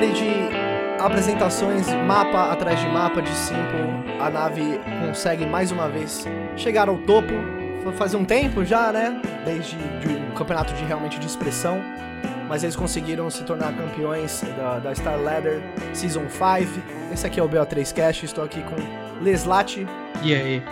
série de apresentações, mapa atrás de mapa de Simple, a nave consegue mais uma vez chegar ao topo. Foi fazer um tempo já, né? Desde de um campeonato de realmente de expressão. Mas eles conseguiram se tornar campeões da, da Star Ladder Season 5. Esse aqui é o BO3 Cash, estou aqui com Leslati. E aí?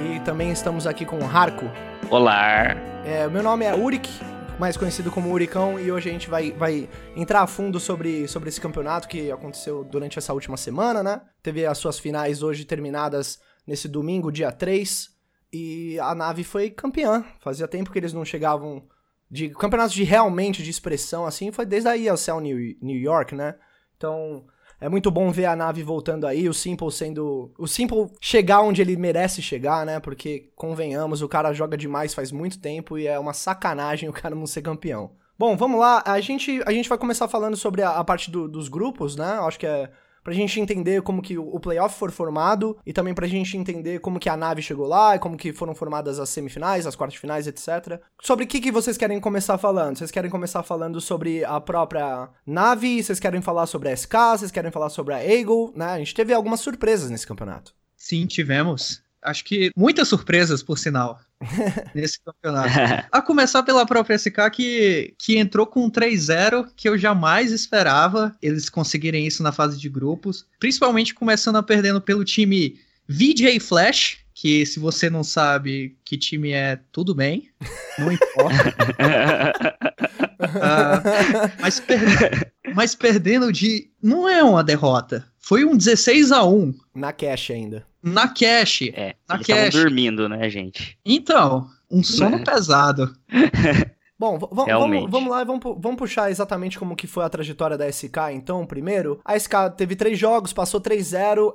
E também estamos aqui com Harco. Olá! É, meu nome é Urik, mais conhecido como Uricão, e hoje a gente vai, vai entrar a fundo sobre, sobre esse campeonato que aconteceu durante essa última semana, né? Teve as suas finais hoje terminadas nesse domingo, dia 3, e a nave foi campeã. Fazia tempo que eles não chegavam de campeonatos de realmente de expressão, assim, foi desde a ESL New, New York, né? Então, é muito bom ver a nave voltando aí, o Simple sendo. O Simple chegar onde ele merece chegar, né? Porque, convenhamos, o cara joga demais faz muito tempo e é uma sacanagem o cara não ser campeão. Bom, vamos lá. A gente, a gente vai começar falando sobre a, a parte do, dos grupos, né? Acho que é pra gente entender como que o playoff foi formado e também pra gente entender como que a nave chegou lá e como que foram formadas as semifinais, as quartas finais, etc. Sobre o que, que vocês querem começar falando? Vocês querem começar falando sobre a própria nave? Vocês querem falar sobre a SK? Vocês querem falar sobre a Eagle? Né? A gente teve algumas surpresas nesse campeonato. Sim, tivemos. Acho que muitas surpresas, por sinal, nesse campeonato. A começar pela própria SK, que, que entrou com 3-0, que eu jamais esperava eles conseguirem isso na fase de grupos. Principalmente começando a perdendo pelo time VJ Flash, que se você não sabe que time é, tudo bem, não importa. uh, mas, per mas perdendo de. Não é uma derrota. Foi um 16 a 1 Na cash ainda. Na cash. É, na eles cash. dormindo, né, gente? Então, um sono pesado. Bom, vamos, vamos lá e vamos, vamos puxar exatamente como que foi a trajetória da SK, então, primeiro. A SK teve três jogos, passou 3-0. Uh,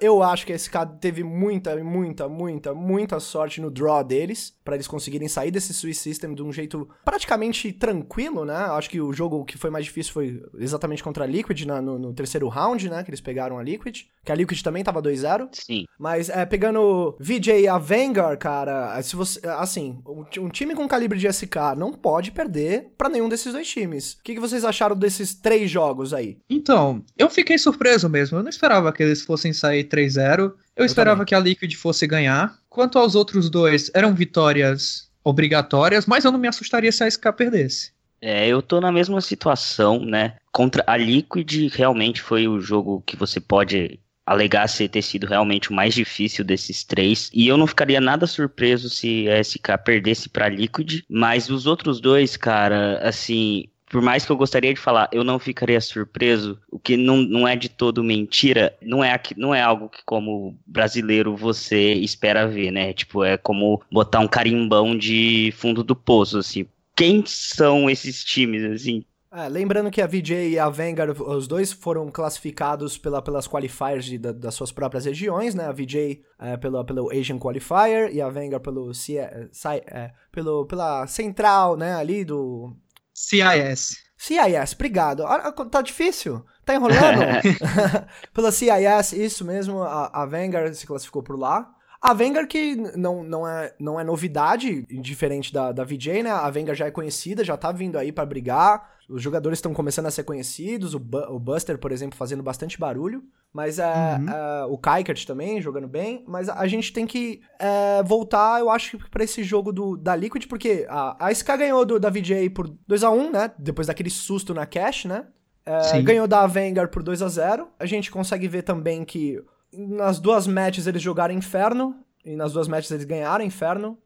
eu acho que a SK teve muita, muita, muita, muita sorte no draw deles, para eles conseguirem sair desse Swiss System de um jeito praticamente tranquilo, né? Acho que o jogo que foi mais difícil foi exatamente contra a Liquid na, no, no, terceiro round, né? Que eles pegaram a Liquid. Que a Liquid também tava 2-0. Sim. Mas é, pegando VJ e a Vanguard, cara, se você. Assim, um time com calibre de SK não pode perder para nenhum desses dois times. O que, que vocês acharam desses três jogos aí? Então, eu fiquei surpreso mesmo. Eu não esperava que eles fossem sair 3-0. Eu, eu, esperava também. que a Liquid fosse ganhar. Quanto aos outros dois, eram vitórias obrigatórias, mas eu não me assustaria se a SK perdesse. É, eu tô na mesma situação, né? Contra a Liquid, realmente foi o jogo que você pode alegar ser ter sido realmente o mais difícil desses três. E eu não ficaria nada surpreso se a SK perdesse para Liquid, mas os outros dois, cara, assim, por mais que eu gostaria de falar, eu não ficaria surpreso, o que não, não é de todo mentira, não é, não é algo que como brasileiro você espera ver, né? Tipo, é como botar um carimbão de fundo do poço, assim. Quem são esses times, assim? É, lembrando que a VJ e a Vanguard, os dois foram classificados pela, pelas qualifiers de, da, das suas próprias regiões, né? A VJ é, pelo, pelo Asian Qualifier e a Vanguard pelo, C, é, pelo pela central, né? Ali do... CIS. CIS, obrigado. Tá difícil? Tá enrolando? pela CIS, isso mesmo, a, a Vanguard se classificou por lá. A Vanguard que não, não, é, não é novidade, diferente da, da VJ, né? A Vanguard já é conhecida, já tá vindo aí para brigar. Os jogadores estão começando a ser conhecidos, o, Bu o Buster, por exemplo, fazendo bastante barulho. Mas é, uhum. é, o Kaikert também jogando bem. Mas a gente tem que é, voltar, eu acho, para esse jogo do, da Liquid, porque a, a SK ganhou do, da VJ por 2 a 1 né? Depois daquele susto na cash, né? É, ganhou da Vanguard por 2 a 0 A gente consegue ver também que nas duas matches eles jogaram Inferno, e nas duas matches eles ganharam Inferno.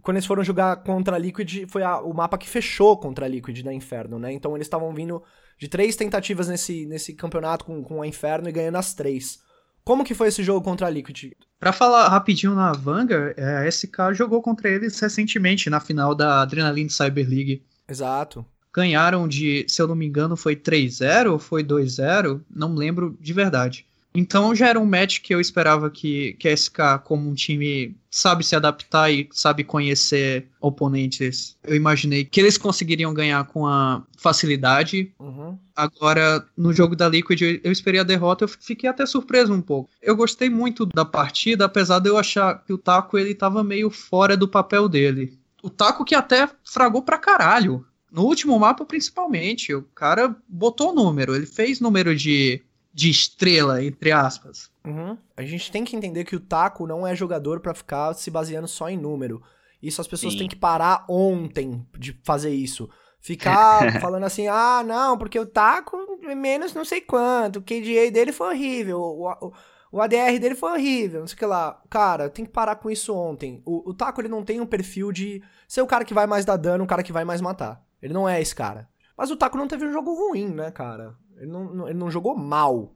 Quando eles foram jogar contra a Liquid, foi a, o mapa que fechou contra a Liquid da Inferno, né? Então eles estavam vindo de três tentativas nesse, nesse campeonato com, com a Inferno e ganhando as três. Como que foi esse jogo contra a Liquid? Pra falar rapidinho na Vanguard, é, a SK jogou contra eles recentemente na final da Adrenaline Cyber League. Exato. Ganharam de, se eu não me engano, foi 3-0 ou foi 2-0, não lembro de verdade. Então já era um match que eu esperava que, que a SK, como um time, sabe se adaptar e sabe conhecer oponentes. Eu imaginei que eles conseguiriam ganhar com a facilidade. Uhum. Agora, no jogo da Liquid, eu esperei a derrota, eu fiquei até surpreso um pouco. Eu gostei muito da partida, apesar de eu achar que o Taco ele tava meio fora do papel dele. O Taco que até fragou pra caralho No último mapa, principalmente, o cara botou número, ele fez número de, de estrela, entre aspas. Uhum. A gente tem que entender que o Taco não é jogador para ficar se baseando só em número. Isso as pessoas Sim. têm que parar ontem de fazer isso. Ficar falando assim, ah, não, porque o Taco é menos não sei quanto, o KDA dele foi horrível, o, o, o ADR dele foi horrível, não sei o que lá. Cara, tem que parar com isso ontem. O, o Taco, ele não tem um perfil de ser o cara que vai mais dar dano, o cara que vai mais matar. Ele não é esse cara. Mas o Taco não teve um jogo ruim, né, cara? Ele não, ele não jogou mal.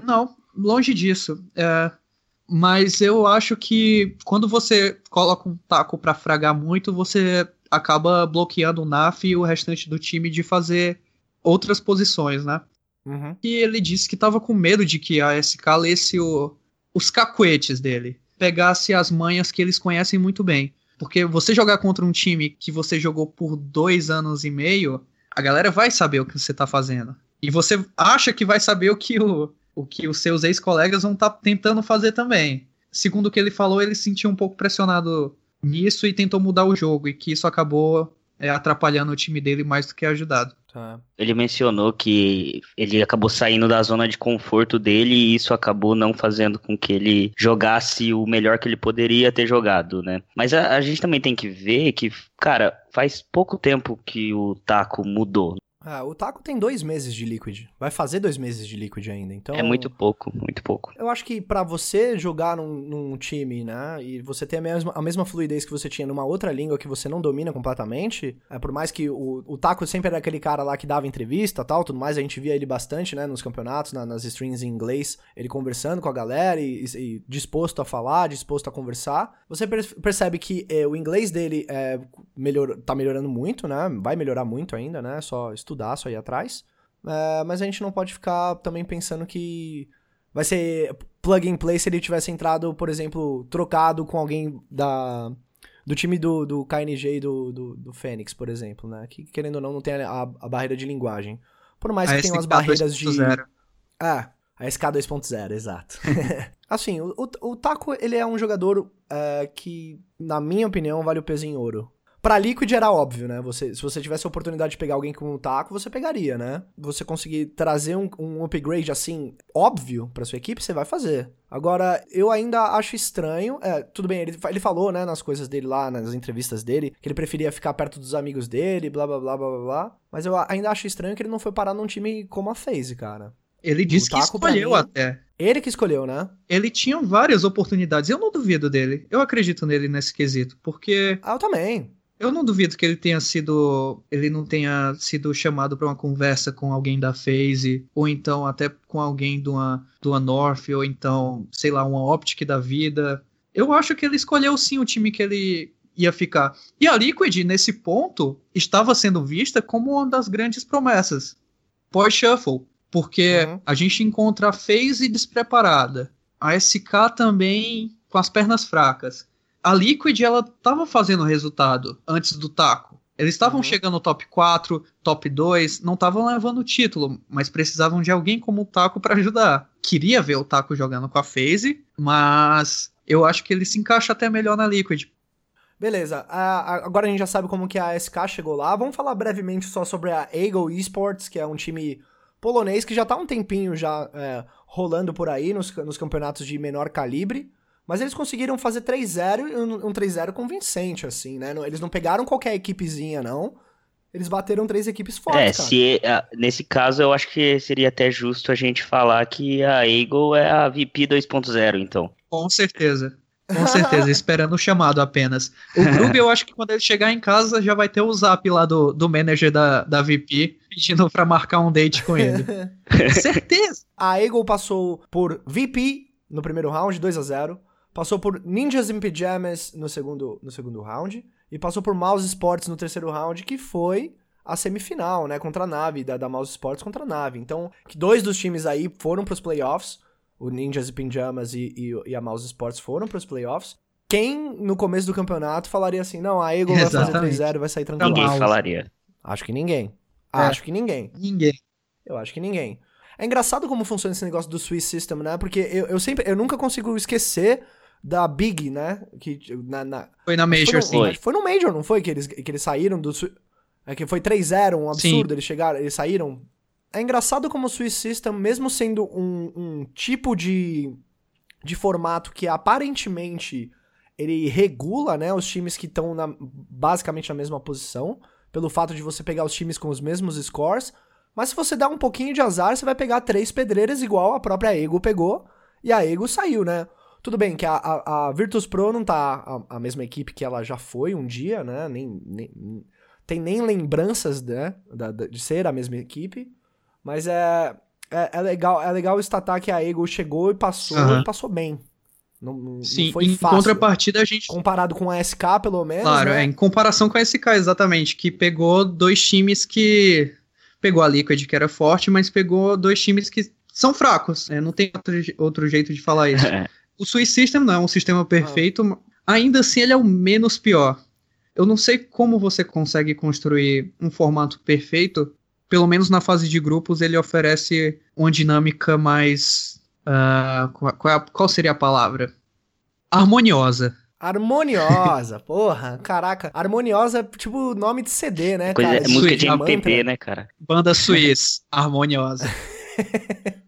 Não, longe disso. É, mas eu acho que quando você coloca um taco para fragar muito, você acaba bloqueando o Naf e o restante do time de fazer outras posições, né? Uhum. E ele disse que tava com medo de que a SK lesse o, os cacuetes dele, pegasse as manhas que eles conhecem muito bem. Porque você jogar contra um time que você jogou por dois anos e meio, a galera vai saber o que você tá fazendo. E você acha que vai saber o que, o, o que os seus ex-colegas vão estar tá tentando fazer também. Segundo o que ele falou, ele se sentiu um pouco pressionado nisso e tentou mudar o jogo, e que isso acabou é, atrapalhando o time dele mais do que ajudado. Tá. Ele mencionou que ele acabou saindo da zona de conforto dele e isso acabou não fazendo com que ele jogasse o melhor que ele poderia ter jogado, né? Mas a, a gente também tem que ver que, cara, faz pouco tempo que o Taco mudou. Ah, o Taco tem dois meses de Liquid. Vai fazer dois meses de Liquid ainda, então... É muito pouco, muito pouco. Eu acho que para você jogar num, num, time, né, e você ter a mesma, a mesma fluidez que você tinha numa outra língua que você não domina completamente, é, por mais que o, o Taco sempre era aquele cara lá que dava entrevista tal, tudo mais, a gente via ele bastante, né, nos campeonatos, na, nas streams em inglês, ele conversando com a galera e, e, disposto a falar, disposto a conversar. Você percebe que é, o inglês dele é, melhor, tá melhorando muito, né, vai melhorar muito ainda, né, só estudar estudar, só ir atrás. É, mas a gente não pode ficar também pensando que vai ser plug and play se ele tivesse entrado, por exemplo, trocado com alguém da do time do, do KNG e do, do, do Fênix, por exemplo, né? Que, querendo ou não, não tem a, a barreira de linguagem. Por mais que tenha umas barreiras de... Ah, a SK 2.0, exato. assim, o, o, o, Taco, ele é um jogador é, que, na minha opinião, vale o peso em ouro. Pra Liquid era óbvio, né? Você, se você tivesse a oportunidade de pegar alguém com um taco, você pegaria, né? Você conseguir trazer um, um upgrade assim, óbvio, pra sua equipe, você vai fazer. Agora, eu ainda acho estranho. É, tudo bem, ele, ele falou, né, nas coisas dele lá, nas entrevistas dele, que ele preferia ficar perto dos amigos dele, blá blá blá blá blá blá. Mas eu ainda acho estranho que ele não foi parar num time como a FaZe, cara. Ele disse que escolheu mim, até. Ele que escolheu, né? Ele tinha várias oportunidades. Eu não duvido dele. Eu acredito nele nesse quesito, porque. Ah, eu também. Eu não duvido que ele tenha sido. Ele não tenha sido chamado para uma conversa com alguém da FaZe, ou então até com alguém de uma, de uma North, ou então, sei lá, uma Optic da vida. Eu acho que ele escolheu sim o time que ele ia ficar. E a Liquid, nesse ponto, estava sendo vista como uma das grandes promessas pós-Shuffle. Porque uhum. a gente encontra a FaZe despreparada, a SK também com as pernas fracas a Liquid ela tava fazendo resultado antes do taco. Eles estavam uhum. chegando no top 4, top 2, não estavam levando o título, mas precisavam de alguém como o Taco para ajudar. Queria ver o Taco jogando com a FaZe, mas eu acho que ele se encaixa até melhor na Liquid. Beleza, agora a gente já sabe como que a SK chegou lá. Vamos falar brevemente só sobre a Eagle Esports, que é um time polonês que já tá um tempinho já é, rolando por aí nos, nos campeonatos de menor calibre. Mas eles conseguiram fazer 3-0 e um 3-0 convincente, assim, né? Eles não pegaram qualquer equipezinha, não. Eles bateram três equipes fortes, é, cara. Se, nesse caso, eu acho que seria até justo a gente falar que a Eagle é a VP 2.0, então. Com certeza. Com certeza, esperando o chamado apenas. O Grub, eu acho que quando ele chegar em casa, já vai ter o zap lá do, do manager da, da VP pedindo pra marcar um date com ele. certeza! A Eagle passou por VP no primeiro round, 2 a 0 passou por Ninjas in Pyjamas no segundo, no segundo round, e passou por Mouse Sports no terceiro round, que foi a semifinal, né, contra a Nave, da, da Mouse Sports contra a Nave. Então, dois dos times aí foram pros playoffs, o Ninjas in Pyjamas e, e, e a Mouse Sports foram pros playoffs. Quem, no começo do campeonato, falaria assim, não, a Eagle vai fazer 3-0 e vai sair tranquilo. Ninguém falaria. Acho que ninguém. É. Acho que ninguém. Ninguém. Eu acho que ninguém. É engraçado como funciona esse negócio do Swiss System, né? Porque eu, eu sempre, eu nunca consigo esquecer da Big, né? Que, na, na... Foi na Major, foi no, sim. Foi no Major, não foi? Que eles, que eles saíram do. É que foi 3-0, um absurdo, Sim. eles chegaram, eles saíram. É engraçado como o Swiss System, mesmo sendo um, um tipo de, de formato que aparentemente ele regula, né, os times que estão basicamente na mesma posição, pelo fato de você pegar os times com os mesmos scores, mas se você dá um pouquinho de azar, você vai pegar três pedreiras igual a própria Ego pegou, e a Ego saiu, né? Tudo bem que a, a, a Virtus Pro não tá a, a, mesma equipe que ela já foi um dia, né? Nem, nem tem nem lembranças né, da, de ser a mesma equipe, mas é, é, é, legal é legal estatar que a Ego chegou e passou uhum. e passou bem. Não, não, Sim, não foi em fácil. contrapartida a gente... Comparado com a SK, pelo menos, Claro, né? é, em comparação com a SK, exatamente, que pegou dois times que... Pegou a Liquid, que era forte, mas pegou dois times que são fracos. É, não tem outro, outro jeito de falar isso. o Swiss System não é um sistema perfeito, ah. ainda assim ele é o menos pior. Eu não sei como você consegue construir um formato perfeito. Pelo menos na fase de grupos, ele oferece uma dinâmica mais Uh, qual, é qual, seria a palavra? Harmoniosa. Harmoniosa, porra, caraca. Harmoniosa é tipo nome de CD, né, Coisa, cara? É música de MPB, né, cara? Banda Suíça, harmoniosa.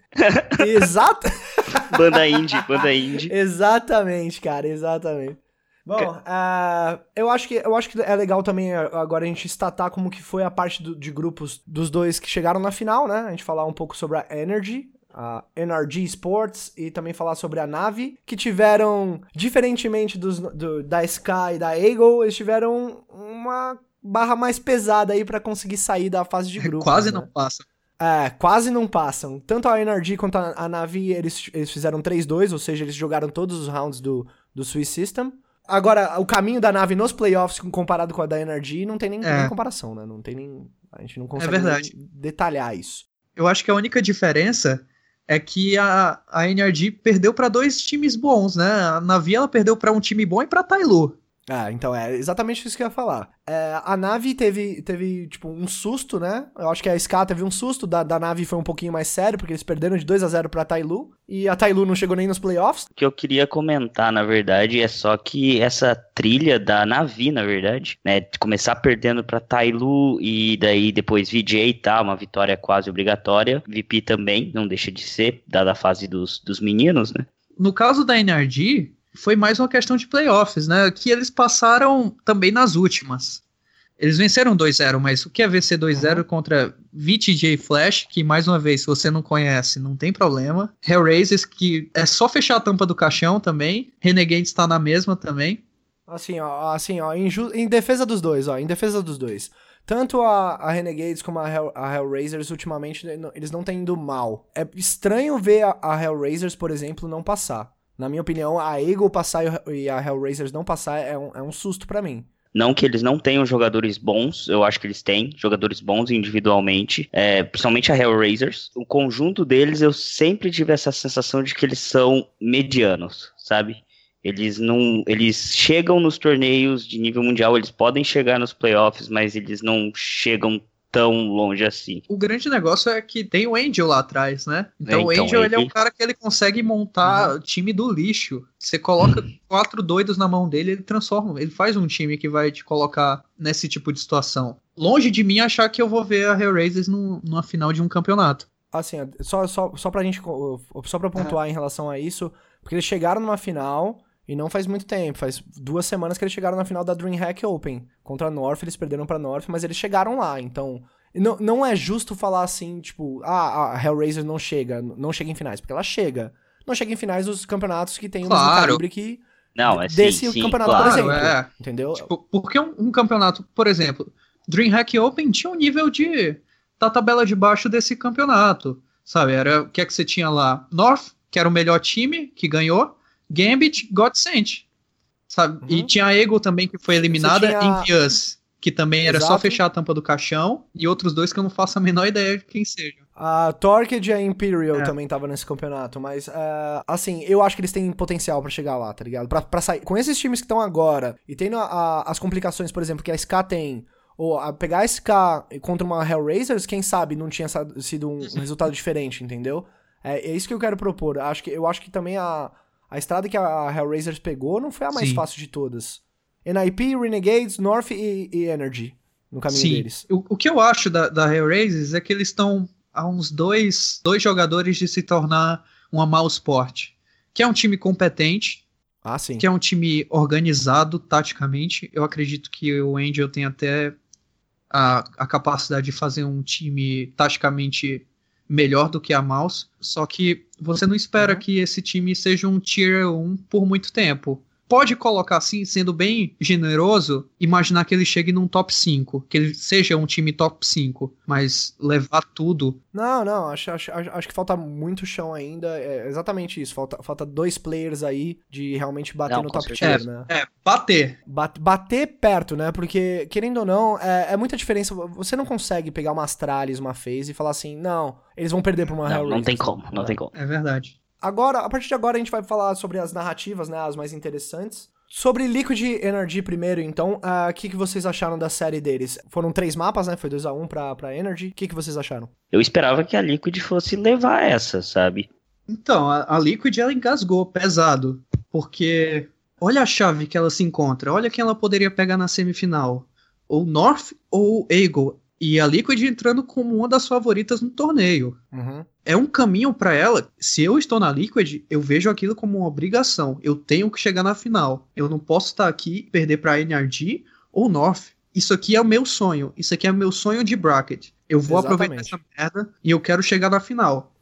Exato. banda indie, banda indie. Exatamente, cara, exatamente. Bom, uh, eu, acho que, eu acho que é legal também agora a gente estatar como que foi a parte do, de grupos dos dois que chegaram na final, né? A gente falar um pouco sobre a Energy, a NRG Sports e também falar sobre a Nave, que tiveram, diferentemente dos, do, da Sky e da Eagle, eles tiveram uma barra mais pesada aí para conseguir sair da fase de grupo. Quase né? não passam. É, quase não passam. Tanto a NRG quanto a, a Navi, eles, eles fizeram 3-2, ou seja, eles jogaram todos os rounds do, do Swiss System. Agora, o caminho da Nave nos playoffs comparado com a da NRG não tem nem, é. nem comparação, né? Não tem nem. A gente não consegue é detalhar isso. Eu acho que a única diferença é que a, a NRG perdeu para dois times bons, né? A Navi ela perdeu para um time bom e para Tailu. Ah, então é exatamente isso que eu ia falar. É, a nave teve, teve, tipo, um susto, né? Eu acho que a Ska teve um susto, da, da nave foi um pouquinho mais sério, porque eles perderam de 2 a 0 pra Tailu, e a Tailu não chegou nem nos playoffs. O que eu queria comentar, na verdade, é só que essa trilha da Navi, na verdade, né, de começar perdendo pra Tailu, e daí depois VJ e tal, uma vitória quase obrigatória, VP também, não deixa de ser, dada a fase dos, dos meninos, né? No caso da NRG, foi mais uma questão de playoffs, né? Que eles passaram também nas últimas. Eles venceram 2-0, mas o que é vencer 2-0 uhum. contra VTJ Flash, que mais uma vez, se você não conhece, não tem problema. Hellraisers, que é só fechar a tampa do caixão também. Renegade está na mesma também. Assim, ó, assim, ó, em, em, defesa dos dois, ó, em defesa dos dois. Tanto a, a Renegades como a, Hell, a Hellraisers, ultimamente, eles não têm indo mal. É estranho ver a, a Hellraisers, por exemplo, não passar. Na minha opinião, a Eagle passar e a Hellraisers não passar é um, é um susto para mim. Não que eles não tenham jogadores bons, eu acho que eles têm jogadores bons individualmente, é, principalmente a Hellraisers. O conjunto deles, eu sempre tive essa sensação de que eles são medianos, sabe? Eles não, eles chegam nos torneios de nível mundial, eles podem chegar nos playoffs, mas eles não chegam tão longe assim. O grande negócio é que tem o Angel lá atrás, né? Então, é, então o Angel ele... ele... é um cara que ele consegue montar uhum. time do lixo. Você coloca uhum. quatro doidos na mão dele, ele transforma, ele faz um time que vai te colocar nesse tipo de situação. Longe de mim achar que eu vou ver a Hellraisers no, numa final de um campeonato. Assim, só, só, só pra gente, só pra pontuar é. em relação a isso, porque eles chegaram numa final, e não faz muito tempo, faz duas semanas que eles chegaram na final da DreamHack Open. Contra a North, eles perderam pra North, mas eles chegaram lá, então... Não, não é justo falar assim, tipo, ah, a Hellraiser não chega, não chega em finais, porque ela chega. Não chega em finais dos campeonatos que tem claro. um calibre que... Não, é desse sim, campeonato, claro, por exemplo. É. Entendeu? Tipo, porque um, um, campeonato, por exemplo, DreamHack Open tinha um nível de... da tabela de baixo desse campeonato, sabe? Era o que é que você tinha lá? North, que era o melhor time, que ganhou, Gambit, Godsend. Sabe? Uhum. E tinha a Ego também, que foi eliminada tinha... em Pius, que também era Exato. só fechar a tampa do caixão, e outros dois que eu não faço a menor ideia de quem seja. A Torqued e a Imperial é. também tava nesse campeonato, mas, uh, assim, eu acho que eles têm potencial para chegar lá, tá ligado? Pra, pra sair. Com esses times que estão agora, e tendo a, a, as complicações, por exemplo, que a SK tem, ou a pegar a SK contra uma Hellraisers, quem sabe não tinha sido um, um resultado diferente, entendeu? É, é, isso que eu quero propor. Acho que, eu acho que também a, a estrada que a Hellraisers pegou não foi a mais Sim. fácil de todas. NIP, Renegades, North e, e, Energy. no caminho Sim. deles. O, o que eu acho da, da Hellraisers é que eles estão a uns dois, dois jogadores de se tornar uma Mal Sport, que é um time competente, ah, sim. que é um time organizado taticamente. Eu acredito que o Angel tem até a, a capacidade de fazer um time taticamente melhor do que a Mouse, só que você não espera uhum. que esse time seja um Tier 1 por muito tempo pode colocar assim, sendo bem generoso, imaginar que ele chegue num top 5, que ele seja um time top 5, mas levar tudo. Não, não, acho, acho, acho que falta muito chão ainda. É exatamente isso. Falta, falta dois players aí de realmente bater não, no top tier, é, né? É, bater. Bate, bater perto, né? Porque, querendo ou não, é, é, muita diferença. Você não consegue pegar uma Astralis, uma FaZe e falar assim, não, eles vão perder pra uma Não, não tem como, não tem como. É verdade. Agora, a partir de agora, a gente vai falar sobre as narrativas, né? As mais interessantes. Sobre Liquid Energy primeiro, então, o uh, que, que vocês acharam da série deles? Foram três mapas, né? Foi 2x1 um pra, pra Energy. O que, que vocês acharam? Eu esperava que a Liquid fosse levar essa, sabe? Então, a, a Liquid, ela engasgou pesado. Porque olha a chave que ela se encontra. Olha quem ela poderia pegar na semifinal. Ou North ou Eagle. E a Liquid entrando como uma das favoritas no torneio. Uhum. É um caminho para ela. Se eu estou na Liquid, eu vejo aquilo como uma obrigação. Eu tenho que chegar na final. Eu não posso estar aqui e perder para NRG ou North. Isso aqui é o meu sonho. Isso aqui é o meu sonho de bracket. Eu vou Exatamente. aproveitar essa merda e eu quero chegar na final.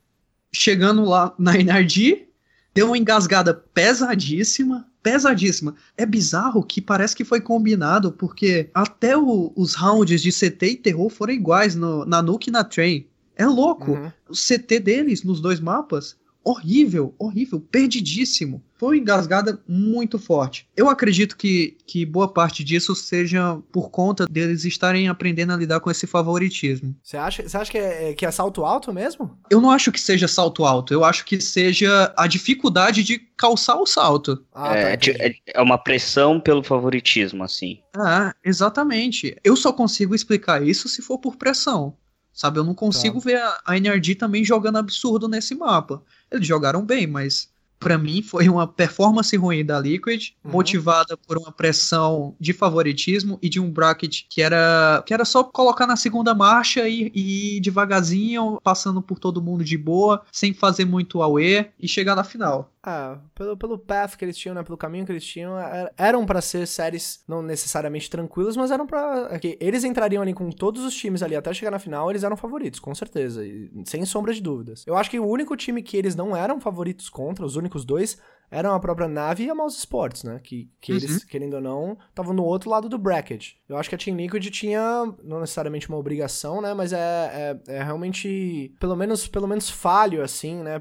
Chegando lá na NRG, deu uma engasgada pesadíssima pesadíssima. É bizarro que parece que foi combinado, porque até o, os rounds de CT e terror foram iguais no, na Nuke e na Train. É louco. Uhum. O CT deles nos dois mapas horrível, horrível, perdidíssimo. Foi uma engasgada muito forte. Eu acredito que, que boa parte disso seja por conta deles estarem aprendendo a lidar com esse favoritismo. Você acha, você acha que, é, que é salto alto mesmo? Eu não acho que seja salto alto. Eu acho que seja a dificuldade de calçar o salto. Ah, é, tá, é, é uma pressão pelo favoritismo, assim. Ah, exatamente. Eu só consigo explicar isso se for por pressão. Sabe, eu não consigo tá. ver a, a NRG também jogando absurdo nesse mapa. Eles jogaram bem, mas para mim foi uma performance ruim da Liquid, uhum. motivada por uma pressão de favoritismo e de um bracket que era que era só colocar na segunda marcha e, e ir devagarzinho, passando por todo mundo de boa, sem fazer muito away e chegar na final. Ah, pelo, pelo path que eles tinham, né, pelo caminho que eles tinham, é, eram para ser séries não necessariamente tranquilas, mas eram para é eles entrariam ali com todos os times ali até chegar na final, eles eram favoritos, com certeza, e, sem sombra de dúvidas. Eu acho que o único time que eles não eram favoritos contra, os únicos dois, eram a própria Nave e a Mouse Sports, né? Que, que uhum. eles, querendo ou não, estavam no outro lado do bracket. Eu acho que a Team Liquid tinha, não necessariamente uma obrigação, né? Mas é, é, é realmente, pelo menos, pelo menos falho, assim, né?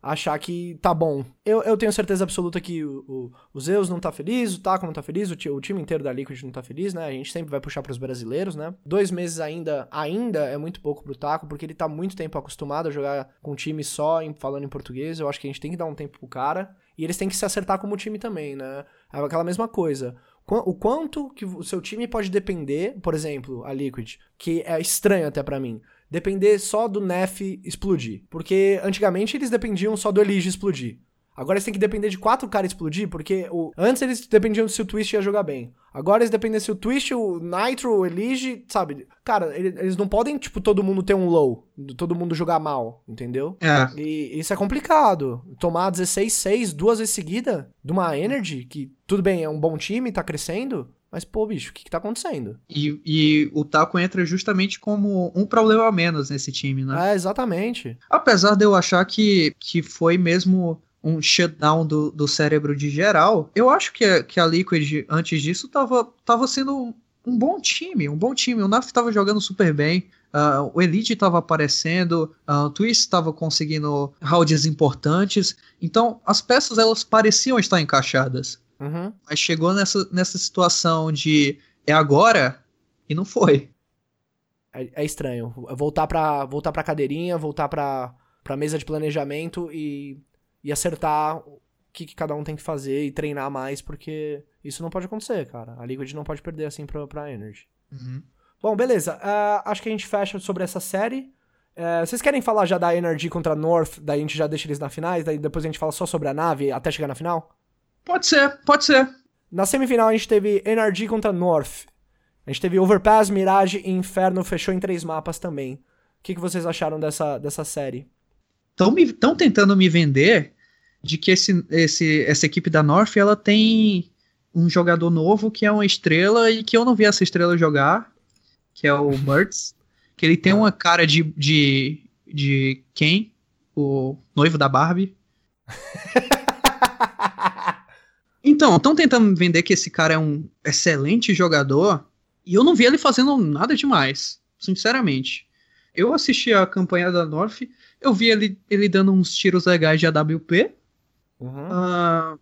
Achar que tá bom. Eu, eu tenho certeza absoluta que o, o, o Zeus não tá feliz, o Taco não tá feliz, o, o time inteiro da Liquid não tá feliz, né? A gente sempre vai puxar pros brasileiros, né? Dois meses ainda, ainda é muito pouco pro Taco, porque ele tá muito tempo acostumado a jogar com um time só em, falando em português. Eu acho que a gente tem que dar um tempo pro cara. E eles têm que se acertar como time também, né? É aquela mesma coisa. O quanto que o seu time pode depender, por exemplo, a Liquid, que é estranho até para mim, depender só do Nef explodir. Porque antigamente eles dependiam só do Elige explodir. Agora eles têm que depender de quatro caras explodir, porque o... antes eles dependiam se o Twist ia jogar bem. Agora eles dependem se o Twist, o Nitro, o Elige, sabe? Cara, eles não podem, tipo, todo mundo ter um low, todo mundo jogar mal, entendeu? É. E isso é complicado. Tomar 16-6 duas vezes seguida de uma Energy, que tudo bem, é um bom time, tá crescendo, mas, pô, bicho, o que, que tá acontecendo? E, e, o Taco entra justamente como um problema a menos nesse time, né? É, exatamente. Apesar de eu achar que, que foi mesmo um shutdown do, do cérebro de geral, eu acho que a, que a Liquid, antes disso, tava, tava sendo um, um bom time, um bom time. O Naf tava jogando super bem, uh, o Elite tava aparecendo, uh, o Twist tava conseguindo rounds importantes. Então, as peças, elas pareciam estar encaixadas. Uhum. Mas chegou nessa, nessa situação de é agora e não foi. É, é estranho. Voltar pra, voltar pra cadeirinha, voltar pra, pra mesa de planejamento e e acertar o que, que, cada um tem que fazer e treinar mais, porque isso não pode acontecer, cara. A Liquid não pode perder assim pra, pra Energy. Uhum. Bom, beleza. Uh, acho que a gente fecha sobre essa série. Uh, vocês querem falar já da Energy contra a North? Daí a gente já deixa eles na finais, daí depois a gente fala só sobre a nave até chegar na final? Pode ser, pode ser. Na semifinal a gente teve Energy contra North. A gente teve Overpass, Mirage e Inferno, fechou em três mapas também. O que, que vocês acharam dessa, dessa série? Estão tentando me vender de que esse, esse, essa equipe da North ela tem um jogador novo que é uma estrela e que eu não vi essa estrela jogar, que é o Mertz, que ele tem uma cara de, de, de quem? O noivo da Barbie. então, estão tentando vender que esse cara é um excelente jogador e eu não vi ele fazendo nada demais, sinceramente. Eu assisti a campanha da North, eu vi ele, ele dando uns tiros legais de AWP. Uhum. Uh,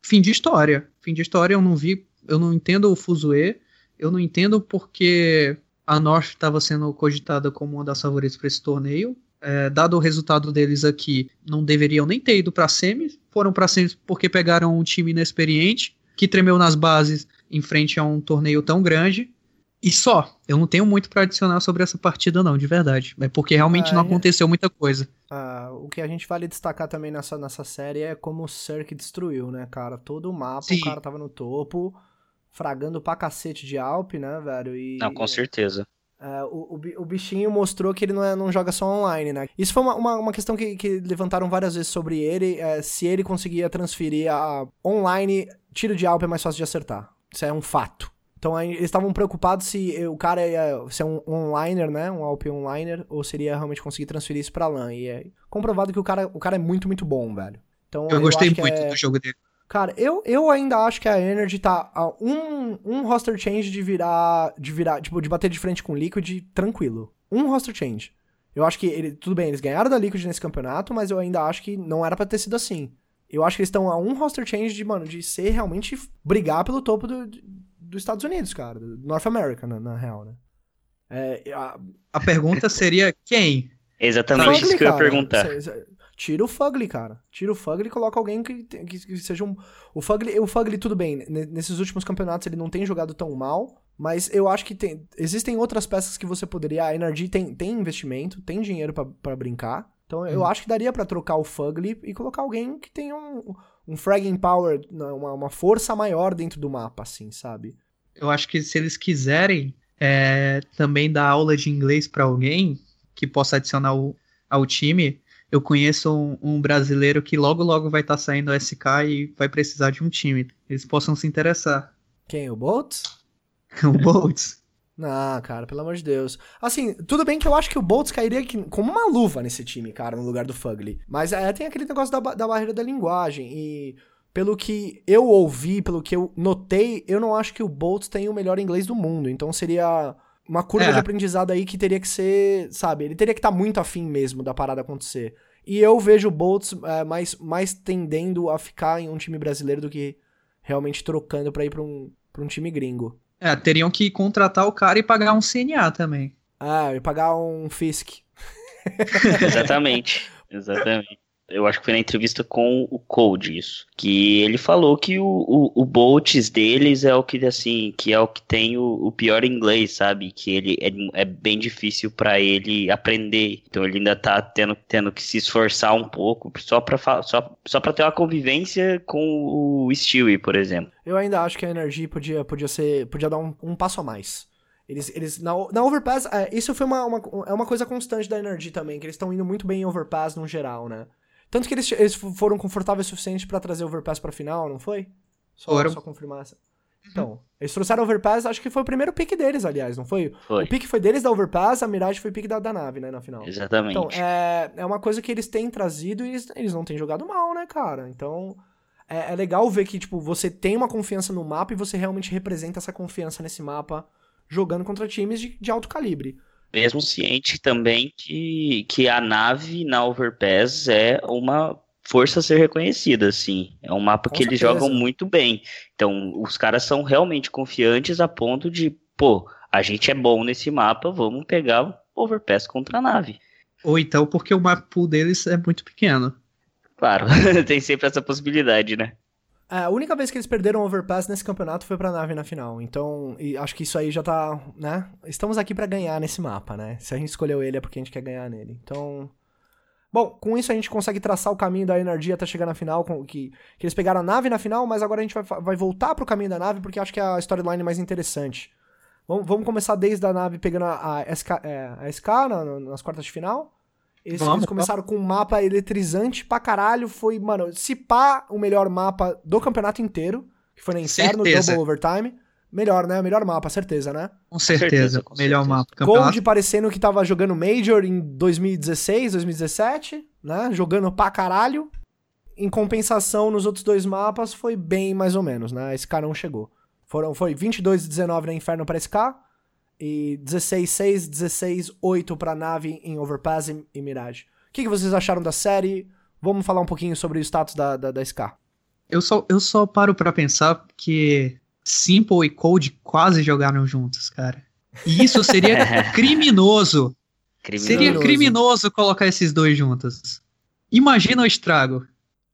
fim de história. Fim de história eu não vi, eu não entendo o Fuzue, eu não entendo porque a North estava sendo cogitada como uma das favoritas para esse torneio. É, dado o resultado deles aqui, não deveriam nem ter ido para semi. Foram para semi porque pegaram um time inexperiente que tremeu nas bases em frente a um torneio tão grande. E só, eu não tenho muito para adicionar sobre essa partida não, de verdade. É porque realmente ah, não é. aconteceu muita coisa. Ah, o que a gente vale destacar também nessa, nessa série é como o Cirque destruiu, né, cara? Todo o mapa, Sim. o cara tava no topo, fragando pra cacete de Alp, né, velho? E, não, com certeza. É, o, o, bichinho mostrou que ele não, é, não joga só online, né? Isso foi uma, uma, uma questão que, que, levantaram várias vezes sobre ele, é, se ele conseguia transferir a online, tiro de Alp é mais fácil de acertar. Isso é um fato. Então eles estavam preocupados se o cara ia ser um onliner, né? Um Alp onliner, ou seria realmente conseguir transferir isso pra LAN. E é comprovado que o cara, o cara é muito, muito bom, velho. Então, eu, eu gostei muito é... do jogo dele. Cara, eu, eu ainda acho que a Energy tá a um, um roster change de virar. De virar, tipo, de bater de frente com o Liquid tranquilo. Um roster change. Eu acho que ele, tudo bem, eles ganharam da Liquid nesse campeonato, mas eu ainda acho que não era para ter sido assim. Eu acho que eles estão a um roster change de, mano, de ser realmente brigar pelo topo do, dos Estados Unidos, cara. North America, na, na real, né? É, a... a... pergunta seria quem? Exatamente Fugly, isso que eu ia perguntar. Tira o Fugly, cara. Tira o Fugly e coloca alguém que, que, que, seja um. O Fugly, o Fugly, tudo bem. Nesses últimos campeonatos ele não tem jogado tão mal. Mas eu acho que tem, existem outras peças que você poderia. A Energy tem, tem investimento, tem dinheiro para brincar. Então eu hum. acho que daria para trocar o Fugly e colocar alguém que tenha um, um fragging power, uma, uma força maior dentro do mapa, assim, sabe? Eu acho que se eles quiserem é, também dar aula de inglês para alguém que possa adicionar o, ao time, eu conheço um, um, brasileiro que logo logo vai estar tá saindo do SK e vai precisar de um time. Eles possam se interessar. Quem? O Boltz? o Boltz. Ah, cara, pelo amor de Deus. Assim, tudo bem que eu acho que o Boltz cairia como uma luva nesse time, cara, no lugar do Fugly. Mas é, tem aquele negócio da, da barreira da linguagem. E pelo que eu ouvi, pelo que eu notei, eu não acho que o Boltz tem o melhor inglês do mundo. Então seria uma curva é. de aprendizado aí que teria que ser, sabe? Ele teria que estar tá muito afim mesmo da parada acontecer. E eu vejo o Boltz é, mais, mais tendendo a ficar em um time brasileiro do que realmente trocando para ir pra um, pra um time gringo. É, teriam que contratar o cara e pagar um CNA também. Ah, e pagar um FISC. exatamente, exatamente eu acho que foi na entrevista com o Code isso, que ele falou que o, o, o Bolts deles é o que assim, que é o que tem o, o pior inglês, sabe? Que ele é, é bem difícil para ele aprender. Então ele ainda tá tendo, tendo que se esforçar um pouco só para só, só para ter uma convivência com o Stewie, por exemplo. Eu ainda acho que a Energy podia, podia ser, podia dar um, um passo a mais. Eles, eles na, na Overpass, é, isso foi uma, uma, é uma coisa constante da Energy também, que eles estão indo muito bem em Overpass no geral, né? Tanto que eles, eles foram confortáveis o suficiente para trazer o Overpass pra final, não foi? Só, Foram. só confirmar essa. Então, eles trouxeram o Overpass, acho que foi o primeiro pick deles, aliás, não foi? Foi. O pick foi deles da Overpass, a Mirage foi o pick da, da nave, né, na final. Exatamente. Então, é, é uma coisa que eles têm trazido e eles, eles não têm jogado mal, né, cara? Então, é, é legal ver que, tipo, você tem uma confiança no mapa e você realmente representa essa confiança nesse mapa jogando contra times de, de alto calibre. Mesmo ciente também que, que a nave na Overpass é uma força a ser reconhecida, assim. É um mapa Com que certeza. eles jogam muito bem. Então, os caras são realmente confiantes a ponto de, pô, a gente é bom nesse mapa, vamos pegar o Overpass contra a nave. Ou então porque o mapa pool deles é muito pequeno. Claro, tem sempre essa possibilidade, né? A única vez que eles perderam o Overpass nesse campeonato foi pra nave na final. Então, acho que isso aí já tá, né? Estamos aqui para ganhar nesse mapa, né? Se a gente escolheu ele é porque a gente quer ganhar nele. Então. Bom, com isso a gente consegue traçar o caminho da energia até chegar na final, que, que eles pegaram a nave na final, mas agora a gente vai, vai voltar pro caminho da nave porque acho que é a storyline mais interessante. Vamos, vamos começar desde a nave pegando a, a SK, é, a SK na, nas quartas de final. Eles, Vamos, eles começaram com um mapa eletrizante pra caralho. Foi, mano, se pá, o melhor mapa do campeonato inteiro. Que foi na Inferno, Certeza. Double Overtime. Melhor, né? Melhor mapa, certeza, né? Com certeza. certeza, com melhor certeza. mapa. Campeonato. Gold parecendo que tava jogando Major em 2016, 2017, né? Jogando pra caralho. Em compensação, nos outros dois mapas foi bem mais ou menos, né? Esse cara não chegou. Foram, foi 22 e 19 na Inferno pra SK e 16 6, 16 8 pra nave em Overpass e, e Mirage. O que, que vocês acharam da série? Vamos falar um pouquinho sobre o status da, da, da SK. Eu só, eu só paro pra pensar que Simple e Cold quase jogaram juntos, cara. E isso seria criminoso. Criminoso. Seria criminoso colocar esses dois juntos. Imagina o estrago.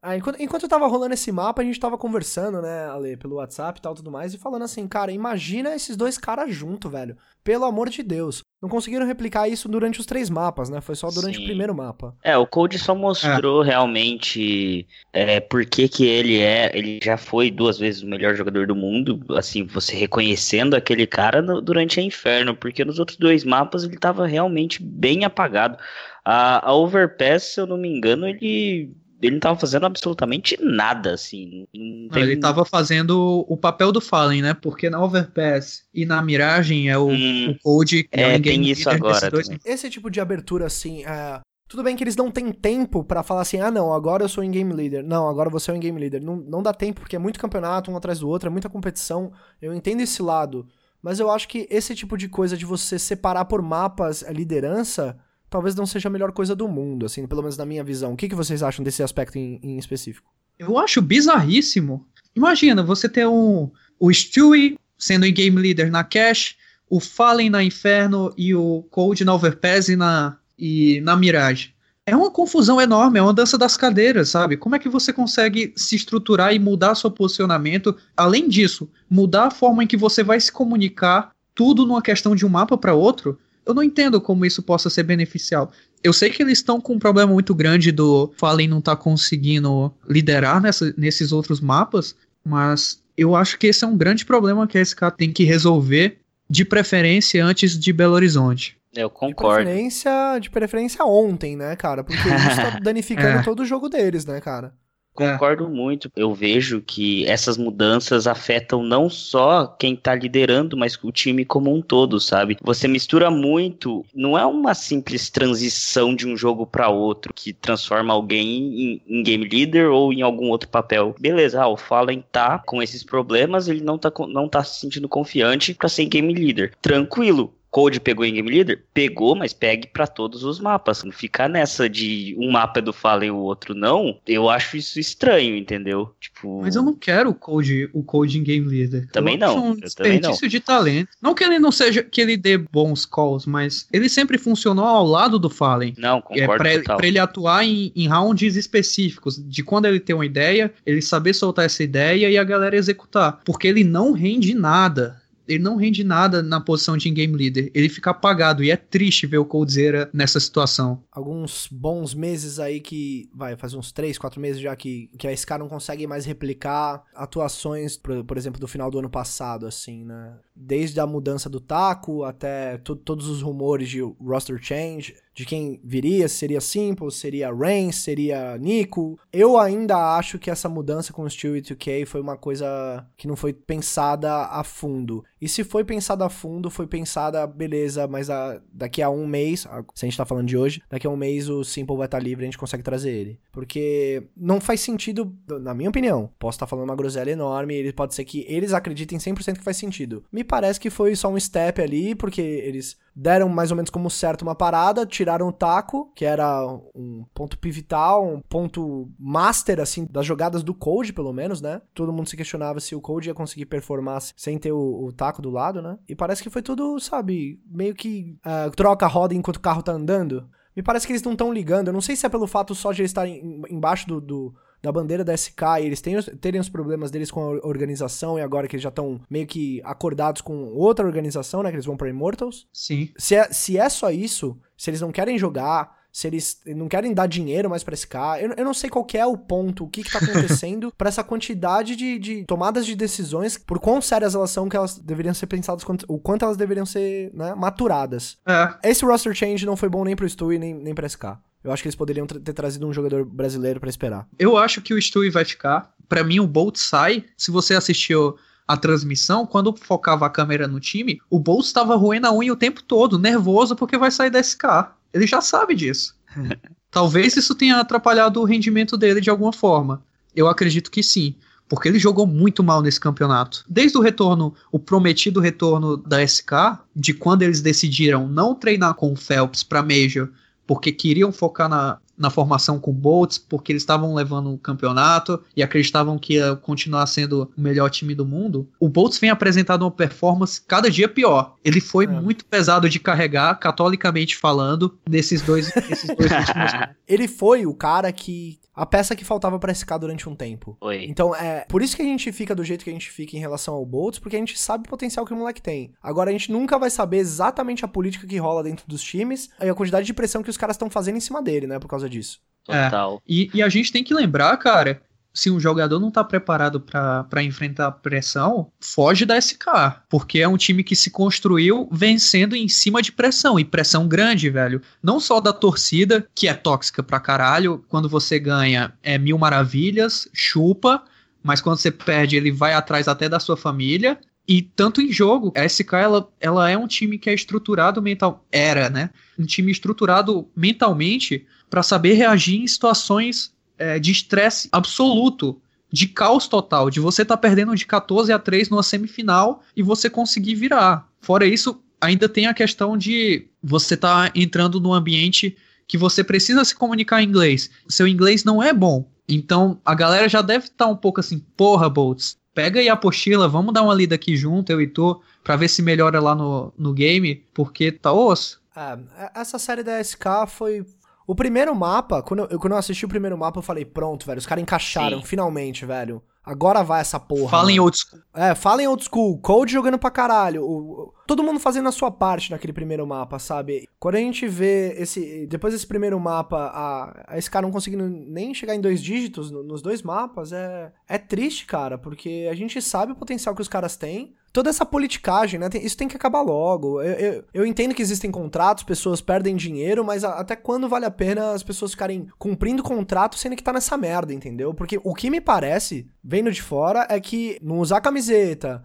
Ah, enquanto, enquanto tava rolando esse mapa, a gente tava conversando, né, Ale, pelo WhatsApp e tal, tudo mais, e falando assim, cara, imagina esses dois caras juntos, velho. Pelo amor de Deus. Não conseguiram replicar isso durante os três mapas, né? Foi só durante Sim. o primeiro mapa. É, o Code só mostrou realmente é, por que, que ele é. Ele já foi duas vezes o melhor jogador do mundo. Assim, você reconhecendo aquele cara no- durante a Inferno, porque nos outros dois mapas ele tava realmente bem apagado. A, a Overpass, se eu não me engano, ele. Ele não tava fazendo absolutamente nada, assim. Não Não, tem- ele tava fazendo o papel do Fallen, né? Porque na Overpass e na Miragem é o, Hum, o Cold que é, o tem isso agora. Esse tipo de abertura, assim, é... Tudo bem que eles não têm tempo pra falar assim, ah não, agora eu sou em game leader. Não, agora você é em game leader. Não, não dá tempo, porque é muito campeonato um atrás do outro, é muita competição. Eu entendo esse lado. Mas eu acho que esse tipo de coisa de você separar por mapas a liderança, talvez não seja a melhor coisa do mundo, assim, pelo menos na minha visão. O que, que vocês acham desse aspecto em, em específico? Eu acho bizarríssimo. Imagina, você ter um, o Stewie sendo em game leader na Cash, o Fallen na Inferno e o Cold na Overpass e na, e na Mirage. É uma confusão enorme, é uma dança das cadeiras, sabe? Como é que você consegue se estruturar e mudar seu posicionamento? Além disso, mudar a forma em que você vai se comunicar, tudo numa questão de um mapa para outro? Eu não entendo como isso possa ser beneficial. Eu sei que eles estão com um problema muito grande do Fallen não tá conseguindo liderar nessa- nesses outros mapas, mas eu acho que esse é um grande problema que a SK tem que resolver, de preferência antes de Belo Horizonte. Eu De concordo. preferência, de preferência ontem, né, cara? Porque isso tá danificando É. todo o jogo deles, né, cara? Concordo muito. Eu vejo que essas mudanças afetam não só quem tá liderando, mas o time como um todo, sabe? Você mistura muito, não é uma simples transição de um jogo para outro que transforma alguém em, em game leader ou em algum outro papel. Beleza, ah, o Fallen tá com esses problemas, ele não tá, não tá se sentindo confiante pra ser game leader. Tranquilo. Code pegou em Game Leader? Pegou, mas pegue pra todos os mapas. Não ficar nessa de um mapa é do Fallen e o outro não, eu acho isso estranho, entendeu? Tipo. Mas eu não quero o Code, o Code em Game Leader. Também eu não, um eu também desperdício de talento. Não que ele não seja, que ele dê bons calls, mas ele sempre funcionou ao lado do Fallen. Não, É concordo pra, total. pra ele atuar em, em rounds específicos, de quando ele tem uma ideia, ele saber soltar essa ideia e a galera executar. Porque ele não rende nada. Ele não rende nada na posição de game leader. Ele fica apagado. E é triste ver o Coldzera nessa situação. alguns bons meses aí que, vai, faz uns 3, 4 meses já que, que a SK não consegue mais replicar atuações, por, por exemplo, do final do ano passado, assim, né? Desde a mudança do Taco até to- todos os rumores de roster change, de quem viria, se seria Simple, seria Rain, seria Nico. Eu ainda acho que essa mudança com o Steel e 2K foi uma coisa que não foi pensada a fundo. E se foi pensada a fundo, foi pensada, beleza, mas a- daqui a um mês, a- se a gente tá falando de hoje, daqui a um mês o Simple vai estar livre e a gente consegue trazer ele. Porque não faz sentido, na minha opinião, posso estar falando uma groselha enorme, ele pode ser que eles acreditem 100% que faz sentido. Me parece que foi só um step ali, porque eles deram mais ou menos como certo uma parada, tiraram o taco, que era um ponto pivotal, um ponto master, assim, das jogadas do Code, pelo menos, né? Todo mundo se questionava se o Code ia conseguir performar sem ter o, o taco do lado, né? E parece que foi tudo, sabe, meio que ah, troca a roda enquanto o carro tá andando. Me parece que eles não estão ligando. Eu não sei se é pelo fato só de eles estarem em- embaixo do, do- da bandeira da SK e eles têm, terem os problemas deles com a or- organização e agora que eles já estão meio que acordados com outra organização, né? Que eles vão pra Immortals. Sim. Se é, se é só isso, se eles não querem jogar, se eles não querem dar dinheiro mais pra SK. Eu, eu não sei qual é o ponto, o que, que tá acontecendo para essa quantidade de, de tomadas de decisões, por quão sérias elas são, que elas deveriam ser pensadas, o quanto elas deveriam ser né, maturadas. É. Esse roster change não foi bom nem pro Stu e nem, nem pra SK. Eu acho que eles poderiam ter trazido um jogador brasileiro para esperar. Eu acho que o Stewie vai ficar. Para mim, o Bolt sai. Se você assistiu a transmissão, quando focava a câmera no time, o Bolt estava roendo a unha o tempo todo, nervoso porque vai sair da SK. Ele já sabe disso. Talvez isso tenha atrapalhado o rendimento dele de alguma forma. Eu acredito que sim porque ele jogou muito mal nesse campeonato. Desde o retorno, o prometido retorno da SK, de quando eles decidiram não treinar com o Phelps para Major porque queriam focar na, na formação com Bolts, porque eles estavam levando o campeonato e acreditavam que ia continuar sendo o melhor time do mundo. O Bolts vem apresentando uma performance cada dia pior. Ele foi é. muito pesado de carregar, catolicamente falando, nesses dois, nesses dois últimos. Ele foi o cara que a peça que faltava para SK durante um tempo. Oi. Então, é por isso que a gente fica do jeito que a gente fica em relação ao Boltz, porque a gente sabe o potencial que o moleque tem. Agora, a gente nunca vai saber exatamente a política que rola dentro dos times e a quantidade de pressão que os caras estão fazendo em cima dele, né, por causa disso. Total. É, e, e a gente tem que lembrar, cara, se um jogador não tá preparado para enfrentar pressão, foge da SK, porque é um time que se construiu vencendo em cima de pressão, e pressão grande, velho. Não só da torcida, que é tóxica pra caralho, quando você ganha é mil maravilhas, chupa, mas quando você perde ele vai atrás até da sua família. E tanto em jogo, a SK ela, ela é um time que é estruturado mental, era, né? Um time estruturado mentalmente para saber reagir em situações é, de estresse absoluto, de caos total, de você estar tá perdendo de 14 a 3 numa semifinal e você conseguir virar. Fora isso, ainda tem a questão de você estar tá entrando num ambiente que você precisa se comunicar em inglês. Seu inglês não é bom. Então a galera já deve estar tá um pouco assim, porra, Boltz, pega aí a apostila, vamos dar uma lida aqui junto, eu e tu, pra ver se melhora lá no, no game, porque tá osso. É, essa série da SK foi, o primeiro mapa, quando eu, quando eu assisti o primeiro mapa, eu falei, pronto, velho, os caras encaixaram, Sim. finalmente, velho. Agora vai essa porra. Fala em old school. É, fala em old school. Code jogando pra caralho. O, todo mundo fazendo a sua parte naquele primeiro mapa, sabe? Quando a gente vê esse. Depois desse primeiro mapa, a, a esse cara não conseguindo nem chegar em dois dígitos no, nos dois mapas, é, é triste, cara, porque a gente sabe o potencial que os caras têm toda essa politicagem, né? isso tem que acabar logo. Eu, eu, eu, entendo que existem contratos, pessoas perdem dinheiro, mas a, até quando vale a pena as pessoas ficarem cumprindo contrato sendo que tá nessa merda, entendeu? Porque o que me parece, vendo de fora, é que não usar camiseta,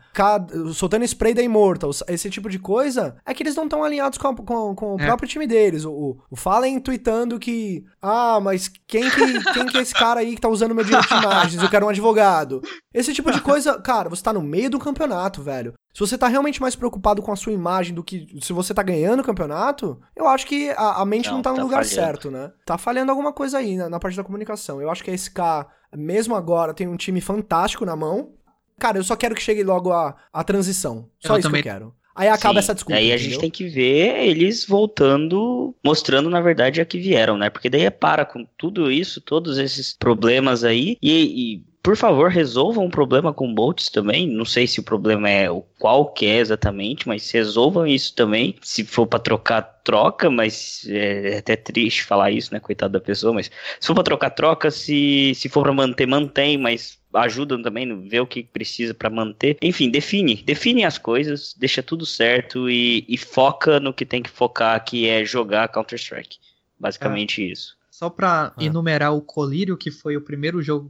soltando spray da Immortal, esse tipo de coisa, é que eles não estão alinhados com, a, com, com o é. próprio time deles. O, o Fallen tweetando que, ah, mas quem que, quem que é esse cara aí que tá usando meu direito de imagens? Eu quero um advogado. Esse tipo de coisa, cara, você tá no meio do campeonato, velho. Se você tá realmente mais preocupado com a sua imagem do que se você tá ganhando o campeonato, eu acho que a, a mente não, não tá no tá lugar falhando. certo, né? Tá falhando alguma coisa aí na, na parte da comunicação. Eu acho que a SK, mesmo agora, tem um time fantástico na mão. Cara, eu só quero que chegue logo a, a transição. Só eu isso também... que eu quero. Aí acaba Sim, essa discussão. Aí a gente tem que ver eles voltando, mostrando na verdade a que vieram, né? Porque daí é para com tudo isso, todos esses problemas aí, e, e por favor, resolvam um problema com bolts também. Não sei se o problema é o qual que é exatamente, mas resolvam isso também. Se for para trocar, troca, mas é, é até triste falar isso, né? Coitado da pessoa, mas se for para trocar, troca. Se, se for para manter, mantém, mas ajudam também, ver o que precisa para manter. Enfim, define, define as coisas, deixa tudo certo e, e, foca no que tem que focar, que é jogar Counter-Strike. Basicamente é. isso. Só pra é. enumerar o Colírio, que foi o primeiro jogo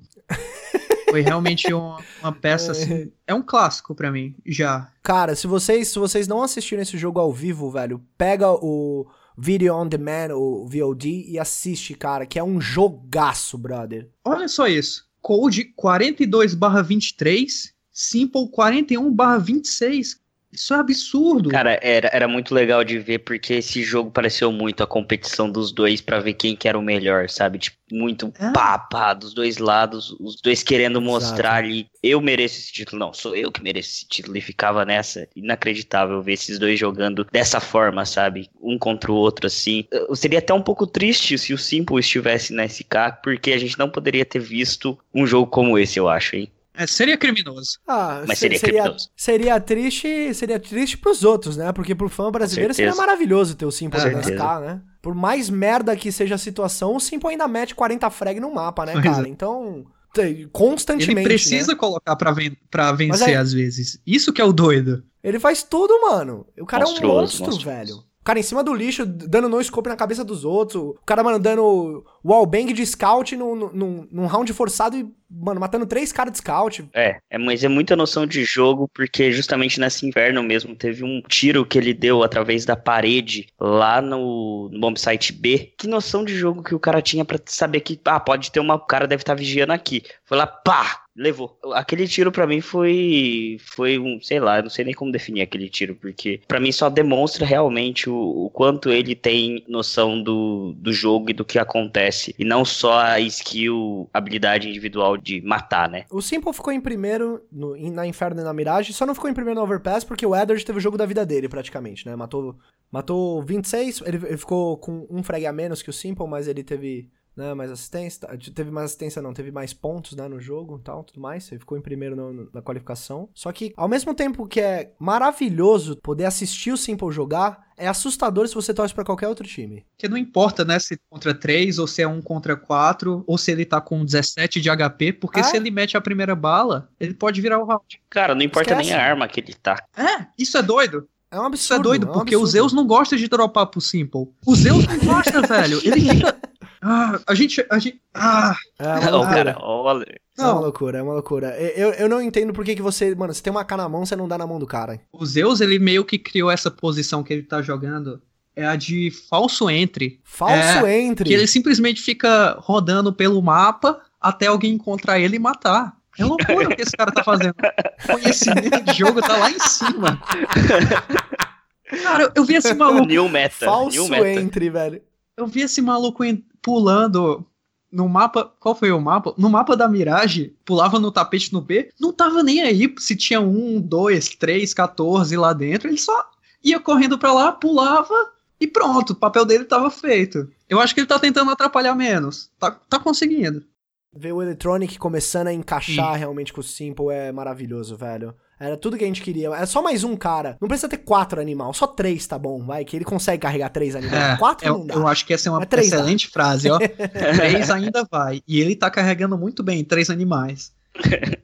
Foi realmente uma, uma peça assim. É um clássico para mim, já. Cara, se vocês, se vocês não assistiram esse jogo ao vivo, velho, pega o Video on Demand, o VOD, e assiste, cara, que é um jogaço, brother. Olha só isso. Code 42/23, Simple 41/26. Isso é absurdo. Cara, era, era muito legal de ver porque esse jogo pareceu muito a competição dos dois para ver quem que era o melhor, sabe? Tipo, muito é. pá, pá, dos dois lados, os dois querendo Exato. mostrar ali, eu mereço esse título. Não, sou eu que mereço esse título. E ficava nessa. Inacreditável ver esses dois jogando dessa forma, sabe? Um contra o outro, assim. Eu seria até um pouco triste se o Simple estivesse na SK, porque a gente não poderia ter visto um jogo como esse, eu acho, hein? É, seria criminoso. Ah, Mas se- seria criminoso. Seria triste, seria triste pros outros, né? Porque pro fã brasileiro seria maravilhoso ter o na certeza. SK, né? Por mais merda que seja a situação, o Simple ainda mete 40 frag no mapa, né, Pois cara? é. Então, tem- constantemente, Ele precisa né? colocar pra, ven pra vencer aí- às vezes. Isso que é o doido. Ele faz tudo, mano. O cara é um Monstruoso, monstro, monstruoso. velho. O cara em cima do lixo, dando no scope na cabeça dos outros. O cara, mano, dando wallbang de scout num, num, num round forçado e, mano, matando três caras de scout. É, é, mas é muita noção de jogo, porque justamente nesse inverno mesmo teve um tiro que ele deu através da parede lá no, no bombsite B. Que noção de jogo que o cara tinha pra saber que, ah, pode ter uma. O cara deve estar vigiando aqui. Foi lá, pá! Levou. Aquele tiro pra mim foi. Foi um. Sei lá, não sei nem como definir aquele tiro, porque pra mim só demonstra realmente o, o quanto ele tem noção do, do jogo e do que acontece. E não só a skill, habilidade individual de matar, né? O Simple ficou em primeiro no- na Inferno e na Mirage, só não ficou em primeiro no Overpass porque o Edward teve o jogo da vida dele, praticamente, né? Matou, matou 26, ele, ele ficou com um frag a menos que o Simple, mas ele teve né, mais assistência, tá, teve mais assistência não, teve mais pontos, né, no jogo e tal, tudo mais, ele ficou em primeiro no- no- na qualificação. Só que, ao mesmo tempo que é maravilhoso poder assistir o Simple jogar, é assustador se você torce pra qualquer outro time. Porque não importa, né, se contra 3, ou se é um contra 4, ou se ele tá com 17 de HP, porque Ah. se ele mete a primeira bala, ele pode virar o round. Cara, não importa Esquece. nem a arma que ele tá. É, isso é doido. É um absurdo. Isso é doido, é um porque o absurdo. Zeus não gosta de dropar pro Simple. O Zeus não gosta, velho. Ele fica. Ah, a gente. A gente. Ah, É uma loucura. cara, olha. É uma não. loucura, é uma loucura. Eu, eu não entendo por que, que você. Mano, você tem uma K na mão, você não dá na mão do cara. O Zeus, ele meio que criou essa posição que ele tá jogando. É a de falso entry. Falso entre. Que ele simplesmente fica rodando pelo mapa até alguém encontrar ele e matar. É loucura o que esse cara tá fazendo. O conhecimento de jogo tá lá em cima. Cara, eu- vi esse maluco. New meta. new Falso meta. entre, velho. Eu vi esse maluco pulando no mapa. Qual foi o mapa? No mapa da Mirage, pulava no tapete no B, não tava nem aí se tinha um, dois, três, 14 lá dentro. Ele só ia correndo pra lá, pulava e pronto, o papel dele tava feito. Eu acho que ele tá tentando atrapalhar menos. Tá, tá conseguindo. Ver o Electronic começando a encaixar realmente com o Simple é maravilhoso, velho. Era tudo que a gente queria. É só mais um cara. Não precisa ter quatro animal, só três tá bom, vai. Que ele consegue carregar três animais. quatro eu, não dá. É, eu acho que essa é uma três dá. excelente frase, ó. três ainda vai. E ele tá carregando muito bem três animais.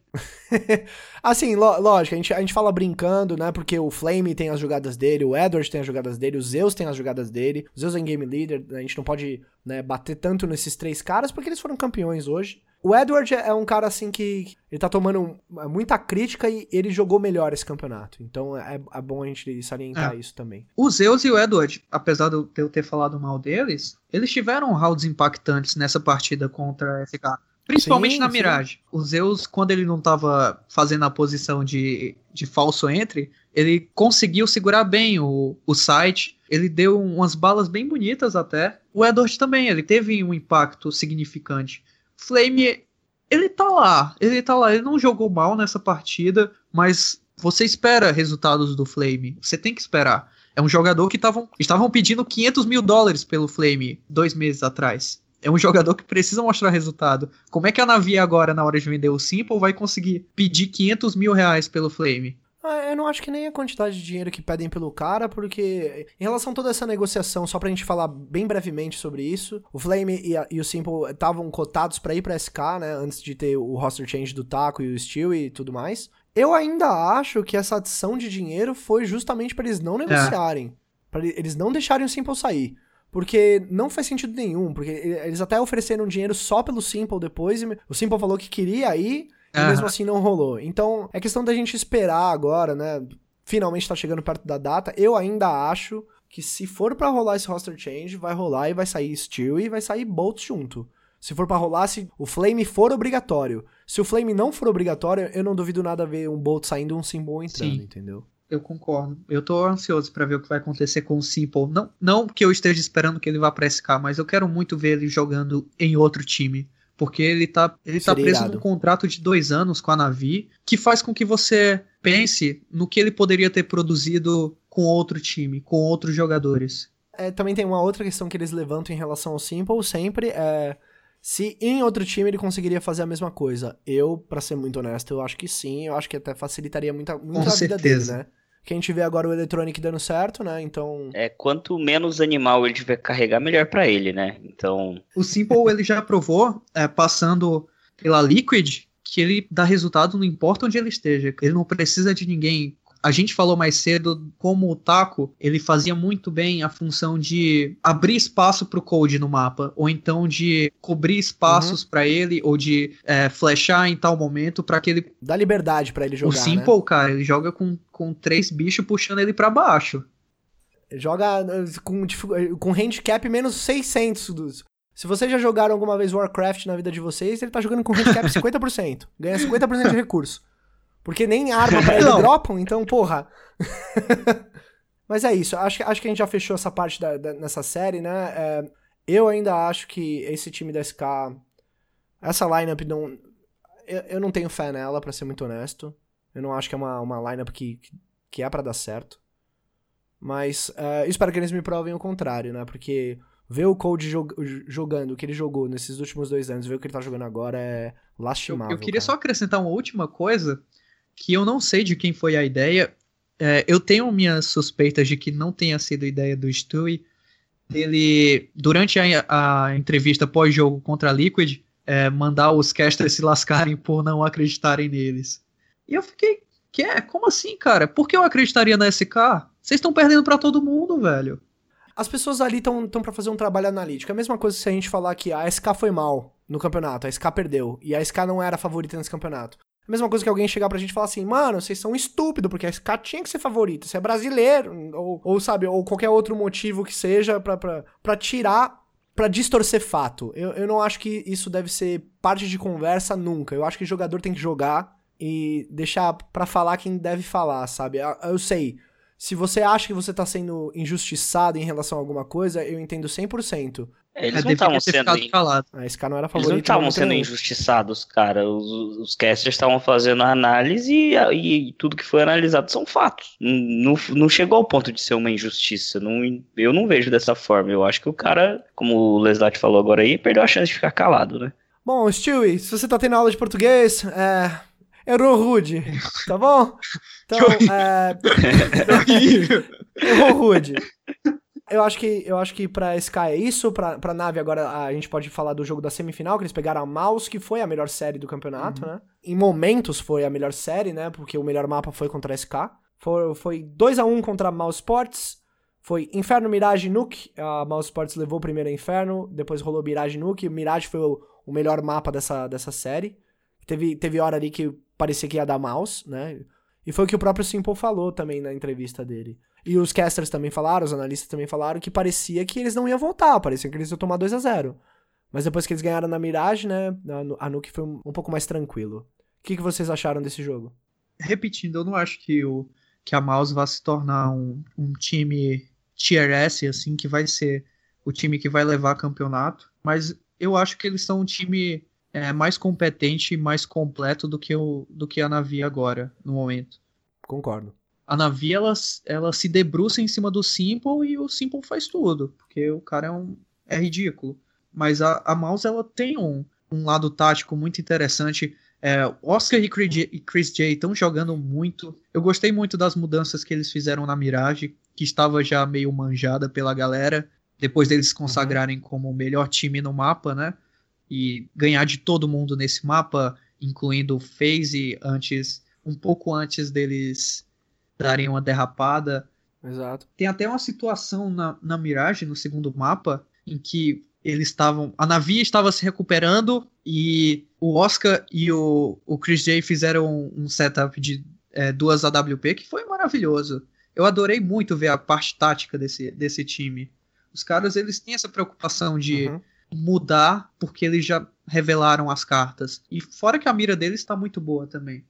Assim, lógico, a gente, a gente fala brincando, né? Porque o Flame tem as jogadas dele, o Edward tem as jogadas dele, o Zeus tem as jogadas dele, o Zeus é game leader, a gente não pode né, bater tanto nesses três caras porque eles foram campeões hoje. O Edward é um cara assim que ele tá tomando muita crítica e ele jogou melhor esse campeonato. Então é, é bom a gente salientar É. isso também. O Zeus e o Edward, apesar de eu- ter falado mal deles, eles tiveram rounds impactantes nessa partida contra a SK. Principalmente Sim, na sim. Mirage. O Zeus, quando ele não tava fazendo a posição de, de falso entry, ele conseguiu segurar bem o, o site. Ele deu umas balas bem bonitas até. O Edward também, ele teve um impacto significante. Flame, ele tá lá. Ele tá lá. Ele não jogou mal nessa partida, mas você espera resultados do Flame. Você tem que esperar. É um jogador que tavam, estavam pedindo 500 mil dólares pelo Flame dois meses atrás. É um jogador que precisa mostrar resultado. Como é que a Navi agora, na hora de vender o Simple, vai conseguir pedir 500 mil reais pelo Flame? Ah, Eu não acho que nem a quantidade de dinheiro que pedem pelo cara, porque em relação a toda essa negociação, só pra gente falar bem brevemente sobre isso, o Flame e, a- e o Simple estavam cotados pra ir pra SK, né, antes de ter o roster change do Taco e o Steel e tudo mais. Eu ainda acho que essa adição de dinheiro foi justamente pra eles não negociarem, pra ele- eles não deixarem o Simple sair. Porque não faz sentido nenhum, porque eles até ofereceram dinheiro só pelo Simple depois, e o Simple falou que queria ir, e mesmo assim não rolou. Então, é questão da gente esperar agora, né? Finalmente tá chegando perto da data. Eu ainda acho que se for pra rolar esse roster change, vai rolar e vai sair Steel e vai sair Bolts junto. Se for pra rolar, se o Flame for obrigatório. Se o Flame não for obrigatório, eu não duvido nada ver um Bolt saindo e um Symbol entrando, Sim. entendeu? Eu concordo. Eu tô ansioso pra ver o que vai acontecer com o Simple. Não, não que eu esteja esperando que ele vá pra SK, mas eu quero muito ver ele jogando em outro time. Porque ele tá, ele tá preso irado. num contrato de dois anos com a Navi, que faz com que você pense no que ele poderia ter produzido com outro time, com outros jogadores. É, também tem uma outra questão que eles levantam em relação ao Simple sempre, é Se em outro time ele conseguiria fazer a mesma coisa. Eu, para ser muito honesto, eu acho que sim. Eu acho que até facilitaria muita, muita a vida dele, né? Que a gente vê agora o Electronic dando certo, né? Então. É, quanto menos animal ele tiver que carregar, melhor para ele, né? Então. O Simple ele já provou, é, passando pela Liquid, que ele dá resultado não importa onde ele esteja. Ele não precisa de ninguém a gente falou mais cedo como o Taco ele fazia muito bem a função de abrir espaço para o Code no mapa, ou então de cobrir espaços uhum. para ele, ou de é, flashar em tal momento para que ele. Dá liberdade para ele jogar. O Simple, né? cara, ele joga com, com três bichos puxando ele para baixo. Joga uh, com, com handicap menos 600 dos. Se vocês já jogaram alguma vez Warcraft na vida de vocês, ele tá jogando com handicap 50%. Ganha 50% de recurso. Porque nem arma pra ele dropam, então, porra. Mas é isso, acho, acho que a gente já fechou essa parte da, da nessa série, né? É, eu ainda acho que esse time da SK, essa lineup não. Eu, eu não tenho fé nela, para ser muito honesto. Eu não acho que é uma, uma lineup que, que é para dar certo. Mas uh, espero que eles me provem o contrário, né? Porque ver o Cold jog jogando o que ele jogou nesses últimos dois anos, ver o que ele tá jogando agora é lastimável. Eu, eu queria cara. só acrescentar uma última coisa que eu não sei de quem foi a ideia. É, eu tenho minhas suspeitas de que não tenha sido ideia do Stewie. Ele, durante a, a entrevista pós-jogo contra a Liquid, é, mandar os casters se lascarem por não acreditarem neles. E eu fiquei, que é? Como assim, cara? Por que eu acreditaria na SK? Vocês estão perdendo para todo mundo, velho. As pessoas ali estão para fazer um trabalho analítico. É a mesma coisa se a gente falar que a SK foi mal no campeonato, a SK perdeu, e a SK não era a favorita nesse campeonato. A mesma coisa que alguém chegar pra gente e falar assim, mano, vocês são estúpidos, porque a SK tinha que ser favorita, você é brasileiro, ou, ou sabe, ou qualquer outro motivo que seja pra, pra, pra tirar, pra distorcer fato. Eu, eu não acho que isso deve ser parte de conversa nunca. Eu acho que jogador tem que jogar e deixar pra falar quem deve falar, sabe? Eu, eu sei, se você acha que você tá sendo injustiçado em relação a alguma coisa, eu entendo 100%. Eles é, não estavam sendo. Ah, esse cara não era favorito. Eles não estavam sendo injustiçados, cara. Os, os casters estavam fazendo a análise e, e, tudo que foi analisado são fatos. Não, não chegou ao ponto de ser uma injustiça. Não, eu não vejo dessa forma. Eu acho que o cara, como o Leslat falou agora aí, perdeu a chance de ficar calado, né? Bom, Stewie, se você tá tendo aula de português, é. Errou rude, tá bom? Então, é. Errou rude eu acho que eu acho que para Sky é isso, pra, pra nave agora a gente pode falar do jogo da semifinal, que eles pegaram a Mouse, que foi a melhor série do campeonato, uhum. né? Em momentos foi a melhor série, né? Porque o melhor mapa foi contra a SK. Foi, foi 2 a 1 contra a Mouse Sports. Foi Inferno, Mirage Nuke. A Mouse Sports levou primeiro a Inferno, depois rolou Mirage Nuke. Mirage foi o, o melhor mapa dessa, dessa série. Teve, teve hora ali que parecia que ia dar Mouse, né? E foi o que o próprio Simple falou também na entrevista dele. E os casters também falaram, os analistas também falaram que parecia que eles não iam voltar, parecia que eles iam tomar 2 a 0 Mas depois que eles ganharam na Mirage, né, a Nuke foi um, pouco mais tranquilo. O que, que vocês acharam desse jogo? Repetindo, eu não acho que, o, que a Mouse vá se tornar um, um time tier S, assim, que vai ser o time que vai levar campeonato, mas eu acho que eles são um time é, mais competente e mais completo do que, o, do que a Navi agora, no momento. Concordo a Navi ela, ela se debruça em cima do Simple e o Simple faz tudo, porque o cara é, um, é ridículo. Mas a, a Mouse ela tem um, um lado tático muito interessante. É, Oscar e Chris J estão jogando muito. Eu gostei muito das mudanças que eles fizeram na Mirage, que estava já meio manjada pela galera, depois deles se consagrarem uhum. como o melhor time no mapa, né? E ganhar de todo mundo nesse mapa, incluindo o FaZe antes, um pouco antes deles darem uma derrapada. Exato. Tem até uma situação na, na Mirage, no segundo mapa, em que eles estavam. A Navi estava se recuperando e o Oscar e o, o Chris J fizeram um setup de é, duas AWP que foi maravilhoso. Eu adorei muito ver a parte tática desse, desse time. Os caras eles têm essa preocupação de uhum. Mudar porque eles já revelaram as cartas. E fora que a mira deles está muito boa também.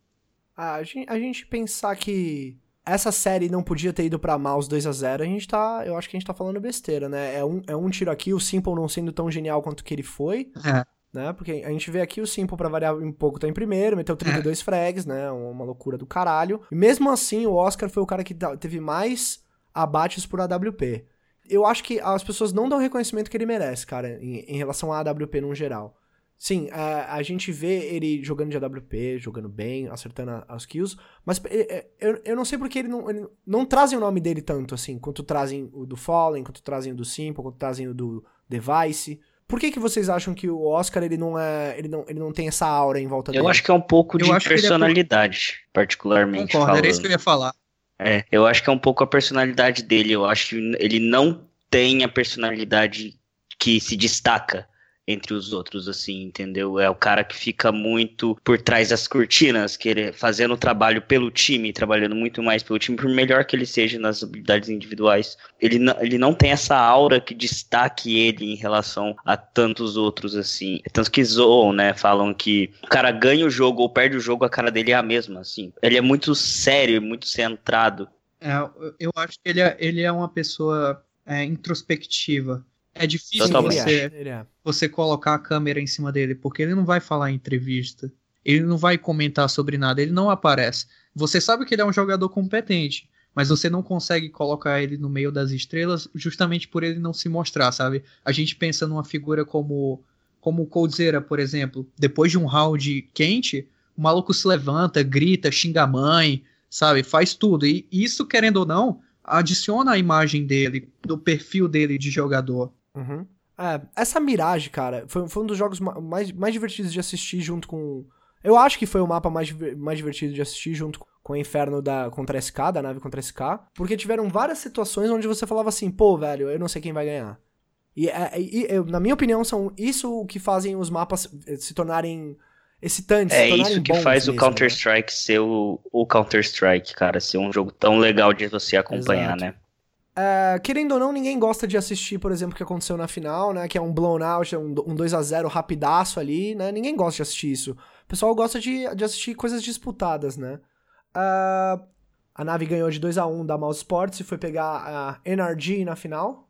Ah, a, gente, a gente pensar que essa série não podia ter ido pra Mouse 2 a 0 a gente tá. Eu acho que a gente tá falando besteira, né? É um, é um tiro aqui, o Simple não sendo tão genial quanto que ele foi. É. Né? Porque a gente vê aqui o Simple, pra variar um pouco, tá em primeiro, meteu 32 é. frags, né? Uma loucura do caralho. E mesmo assim, o Oscar foi o cara que teve mais abates por AWP. Eu acho que as pessoas não dão o reconhecimento que ele merece, cara, em, em relação à AWP no geral. Sim, a, a gente vê ele jogando de AWP, jogando bem, acertando as kills, mas é, é, eu, eu não sei porque ele não, ele não trazem o nome dele tanto, assim, quanto trazem o do Fallen, quanto trazem o do Simple, quanto trazem o do Device. Por que, que vocês acham que o Oscar ele não é, ele não, ele não tem essa aura em volta dele? Eu acho que é um pouco de personalidade, é... particularmente Concordo, falando. era isso que eu ia falar. É, eu acho que é um pouco a personalidade dele. Eu acho que ele não tem a personalidade que se destaca entre os outros, assim, entendeu? É o cara que fica muito por trás das cortinas, querer, fazendo o trabalho pelo time, trabalhando muito mais pelo time, por melhor que ele seja nas habilidades individuais. Ele não, ele não tem essa aura que destaque ele em relação a tantos outros, assim. Tanto que zoam, né? Falam que o cara ganha o jogo ou perde o jogo, a cara dele é a mesma, assim. Ele é muito sério, muito centrado. É, eu acho que ele é, ele é uma pessoa é, introspectiva. É difícil você, você colocar a câmera em cima dele, porque ele não vai falar em entrevista. Ele não vai comentar sobre nada, ele não aparece. Você sabe que ele é um jogador competente, mas você não consegue colocar ele no meio das estrelas justamente por ele não se mostrar, sabe? A gente pensa numa figura como como o Coldzera, por exemplo. Depois de um round quente, o maluco se levanta, grita, xinga a mãe, sabe? Faz tudo. E isso, querendo ou não, adiciona a imagem dele, do perfil dele de jogador. Uhum. É, essa Mirage, cara, foi, foi um dos jogos mais, mais divertidos de assistir junto com. Eu acho que foi o mapa mais, mais divertido de assistir junto com o Inferno da contra SK, da nave contra SK. Porque tiveram várias situações onde você falava assim, pô, velho, eu não sei quem vai ganhar. E, é, e, e na minha opinião, são isso o que fazem os mapas eh, se tornarem excitantes. É isso que faz mesmo, o né? Counter-Strike né? ser o, o Counter-Strike, cara, ser um jogo tão legal de você acompanhar, Exato. né? É, querendo ou não, ninguém gosta de assistir, por exemplo, o que aconteceu na final, né? Que é um blown out, um, um 2 a 0 rapidaço ali, né? Ninguém gosta de assistir isso. O pessoal gosta de, de assistir coisas disputadas, né? Uh, a nave ganhou de 2 a 1 da Mouse Sports e foi pegar a NRG na final.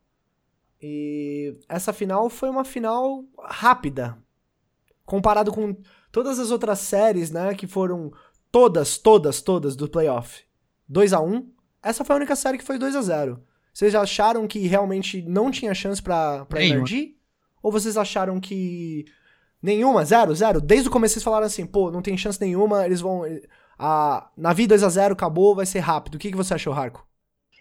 E essa final foi uma final rápida. Comparado com todas as outras séries, né? Que foram todas, todas, todas do playoff. 2 a 1 Essa foi a única série que foi 2 a 0 vocês acharam que realmente não tinha chance pra, pra Energy? Ou vocês acharam que nenhuma, zero, zero? Desde o começo vocês falaram assim, pô, não tem chance nenhuma, eles vão... A Navi 2x0 acabou, vai ser rápido. O que, que você achou, Harco?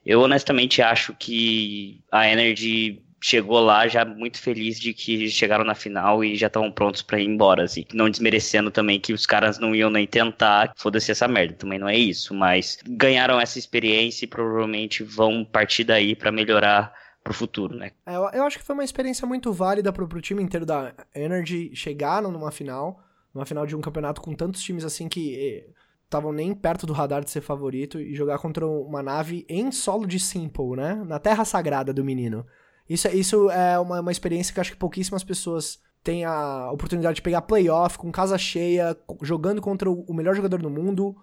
Eu honestamente acho que a Energy chegou lá já muito feliz de que chegaram na final e já estavam prontos para ir embora, assim. Não desmerecendo também que os caras não iam nem tentar, foda-se essa merda, também não é isso, mas ganharam essa experiência e provavelmente vão partir daí para melhorar pro futuro, né? É, eu, acho que foi uma experiência muito válida pro, pro time inteiro da Energy chegaram numa final, numa final de um campeonato com tantos times assim que estavam nem perto do radar de ser favorito e jogar contra uma nave em solo de Simple, né? Na terra sagrada do menino. Isso, é, isso é uma, uma experiência que acho que pouquíssimas pessoas têm a oportunidade de pegar playoff com casa cheia, jogando contra o melhor jogador do mundo.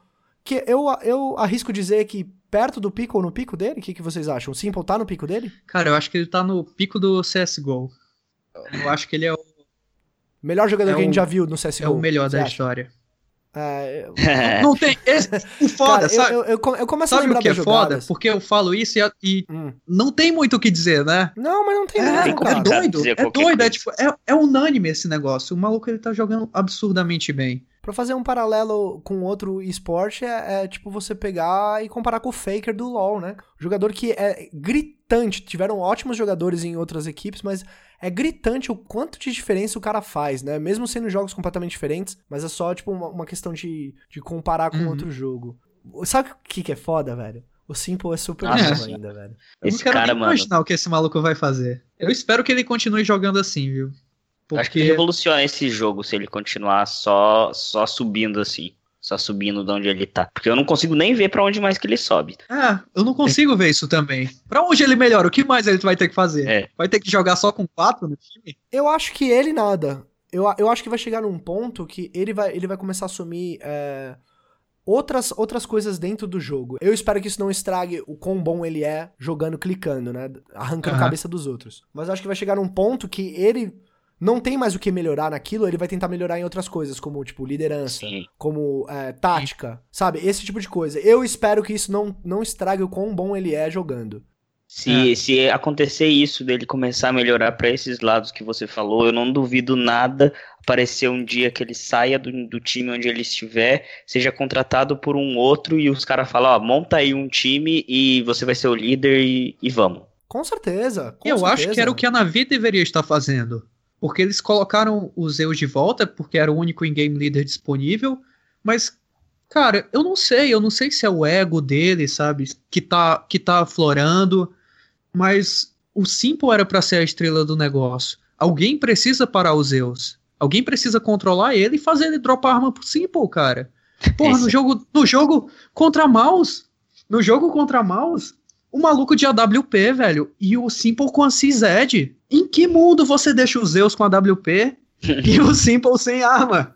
Que eu, eu arrisco dizer que perto do pico ou no pico dele, o que, que vocês acham? O Simple tá no pico dele? Cara, eu acho que ele tá no pico do CSGO. Eu acho que ele é o. Melhor jogador é que a gente já viu no CSGO. É o melhor da acha? história. É, não, não, tem. Esse, o foda, Cara, sabe? Eu, eu, eu começo sabe a lembrar o que é foda? Porque eu falo isso e, e hum. não tem muito o que dizer, né? Não, mas não tem é, nada. É doido, é doido. É, tipo, é, é unânime esse negócio. O maluco ele tá jogando absurdamente bem. Pra fazer um paralelo com outro esporte, é, é, tipo você pegar e comparar com o Faker do LoL, né? Jogador que é gritante. Tiveram ótimos jogadores em outras equipes, mas é gritante o quanto de diferença o cara faz, né? Mesmo sendo jogos completamente diferentes, mas é só, tipo, uma, uma questão de, de comparar com uhum. outro jogo. Sabe o que, que é foda, velho? O Simple é super ah, ainda, velho. Eu esse não quero cara, nem mano... imaginar o que esse maluco vai fazer. Eu espero que ele continue jogando assim, viu? Porque... Acho que revoluciona esse jogo se ele continuar só, só subindo assim só subindo de onde ele tá. Porque eu não consigo nem ver para onde mais que ele sobe. É, eu não consigo ver isso também. Para onde ele melhora? O que mais ele vai ter que fazer? É. Vai ter que jogar só com quatro no time? Eu acho que ele nada. Eu, eu acho que vai chegar num ponto que ele vai, ele vai começar a assumir é, outras, outras coisas dentro do jogo. Eu espero que isso não estrague o quão bom ele é jogando, clicando, né? Arrancando a cabeça dos outros. Mas eu acho que vai chegar num ponto que ele não tem mais o que melhorar naquilo, ele vai tentar melhorar em outras coisas, como, tipo, liderança, Sim. como é, tática, Sim. sabe? Esse tipo de coisa. Eu espero que isso não, não estrague o quão bom ele é jogando. Se, é. se acontecer isso dele começar a melhorar para esses lados que você falou, eu não duvido nada aparecer um dia que ele saia do, do time onde ele estiver, seja contratado por um outro e os caras falam, ó, monta aí um time e você vai ser o líder e, e vamos. Com certeza. Com eu certeza. acho que era o que a Navi deveria estar fazendo. Porque eles colocaram o Zeus de volta, porque era o único in-game leader disponível, mas Cara, eu não sei, eu não sei se é o ego dele, sabe, que tá, que tá aflorando, mas o Simple era para ser a estrela do negócio. Alguém precisa parar o Zeus. Alguém precisa controlar ele e fazer ele dropar arma pro Simple, cara. Porra, no jogo, no jogo contra Mouse, no jogo contra Mouse, o maluco de AWP, velho, e o Simple com a CZ. Em que mundo você deixa o Zeus com a AWP e o Simple sem arma?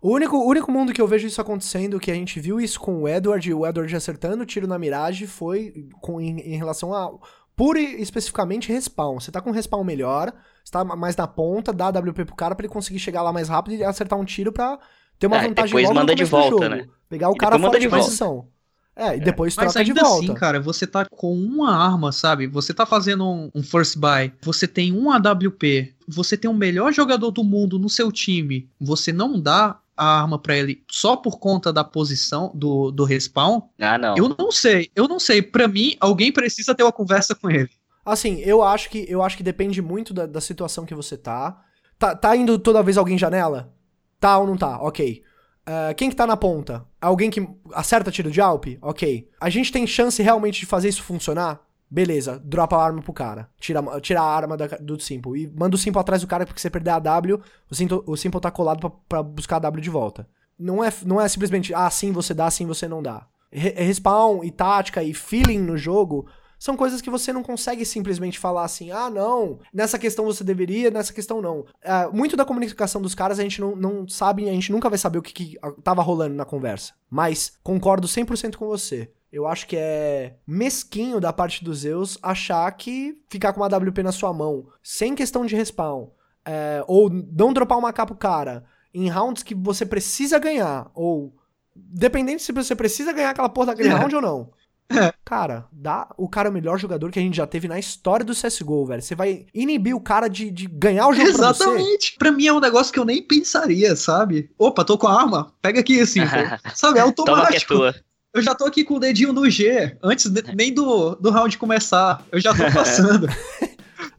O único, único mundo que eu vejo isso acontecendo, que a gente viu isso com o Edward, e o Edward acertando o tiro na miragem, foi com, em, em relação a pura e especificamente respawn. Você tá com respawn melhor, você tá mais na ponta, dá WP pro cara pra ele conseguir chegar lá mais rápido e acertar um tiro pra ter uma é, vantagem depois logo manda de volta, né? Pegar o cara fora de, de posição. É, e é. depois troca Mas ainda de volta. assim, cara, você tá com uma arma, sabe? Você tá fazendo um, um, first buy, você tem um AWP, você tem o melhor jogador do mundo no seu time, você não dá a arma para ele só por conta da posição do, do respawn, ah, não. eu não sei. Eu não sei. Para mim, alguém precisa ter uma conversa com ele. Assim, eu acho que eu acho que depende muito da, da situação que você tá. tá. Tá indo toda vez alguém janela? Tá ou não tá? Ok. Uh, quem que tá na ponta? Alguém que acerta tiro de Alp? Ok. A gente tem chance realmente de fazer isso funcionar? Beleza, dropa a arma pro cara. Tira, tira a arma da, do Simple. E manda o Simple atrás do cara, porque se você perder a W, o Simple, o Simple tá colado pra, buscar a W de volta. Não é, não é simplesmente, ah, sim você dá, sim você não dá. Re respawn e tática e feeling no jogo são coisas que você não consegue simplesmente falar assim, ah, não, nessa questão você deveria, nessa questão não. É, muito da comunicação dos caras a gente não, não sabe, a gente nunca vai saber o que, que tava rolando na conversa. Mas concordo 100% com você. Eu acho que é mesquinho da parte dos Zeus achar que ficar com uma WP na sua mão, sem questão de respawn, é, ou não dropar uma capa pro cara, em rounds que você precisa ganhar, ou dependente se você precisa ganhar aquela porra daquele é. round ou não. Cara, dá o cara o melhor jogador que a gente já teve na história do CSGO, velho. Você vai inibir o cara de, de ganhar o jogo Exatamente. Pra, pra, mim é um negócio que eu nem pensaria, sabe? Opa, tô com a arma, pega aqui assim. sabe, é automático. Toma que é tua. Eu já tô aqui com o dedinho no G, antes de, nem do, do round começar. Eu já tô passando.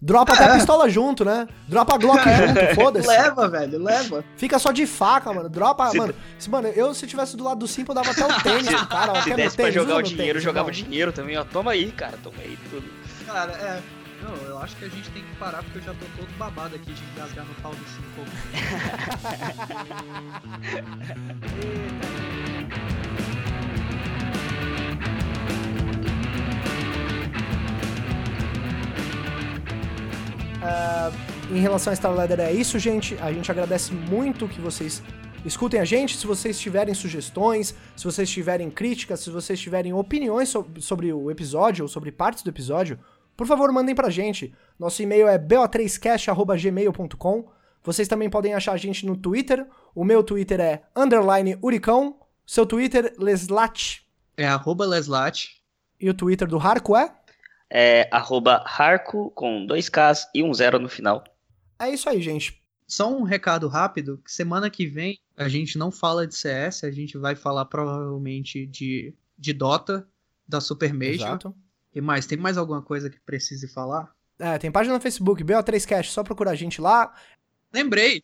Dropa é. até a pistola junto, né? Dropa a Glock é. junto, foda-se. Leva, velho, leva. Fica só de faca, mano. Dropa, se mano. Se, mano, eu se tivesse do lado do Simple, eu dava até o tênis pro cara. Ó, se desse pra jogar o dinheiro, tênis, jogava o dinheiro também, ó. Toma aí, cara, toma aí tudo. Cara, é... Não, eu acho que a gente tem que parar porque eu já tô todo babado aqui de engasgar no pau do Simple. Uh, em relação a Starladder é isso, gente. A gente agradece muito que vocês escutem a gente. Se vocês tiverem sugestões, se vocês tiverem críticas, se vocês tiverem opiniões sobre, sobre o episódio ou sobre partes do episódio, por favor, mandem pra gente. Nosso e-mail é bo3cast.gmail.com. Vocês também podem achar a gente no Twitter. O meu Twitter é underline uricão. Seu Twitter, Leslat. É arroba Leslat. E o Twitter do Harco é? É arroba Harco com dois Ks e um zero no final. É isso aí, gente. Só um recado rápido, que semana que vem a gente não fala de CS, a gente vai falar provavelmente de, de Dota, da Super Major. Exato. E mais, tem mais alguma coisa que precise falar? É, tem página no Facebook, BO3Cast, só procurar a gente lá. Lembrei,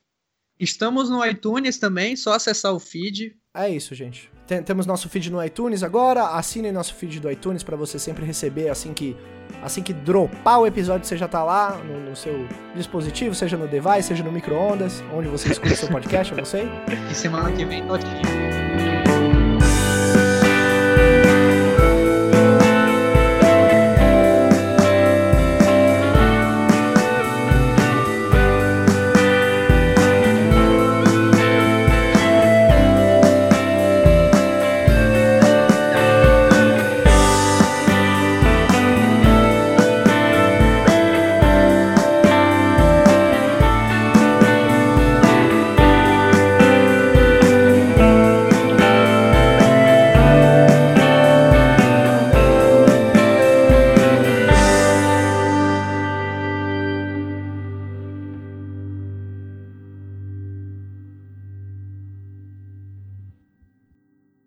estamos no iTunes também, só acessar o feed. É isso, gente. Tem, temos nosso feed no iTunes agora, assinem nosso feed do iTunes para você sempre receber assim que Assim que dropar o episódio, você já tá lá no, no seu dispositivo, seja no device, seja no micro-ondas, onde você escuta seu podcast, eu não sei. E semana que vem, notinha.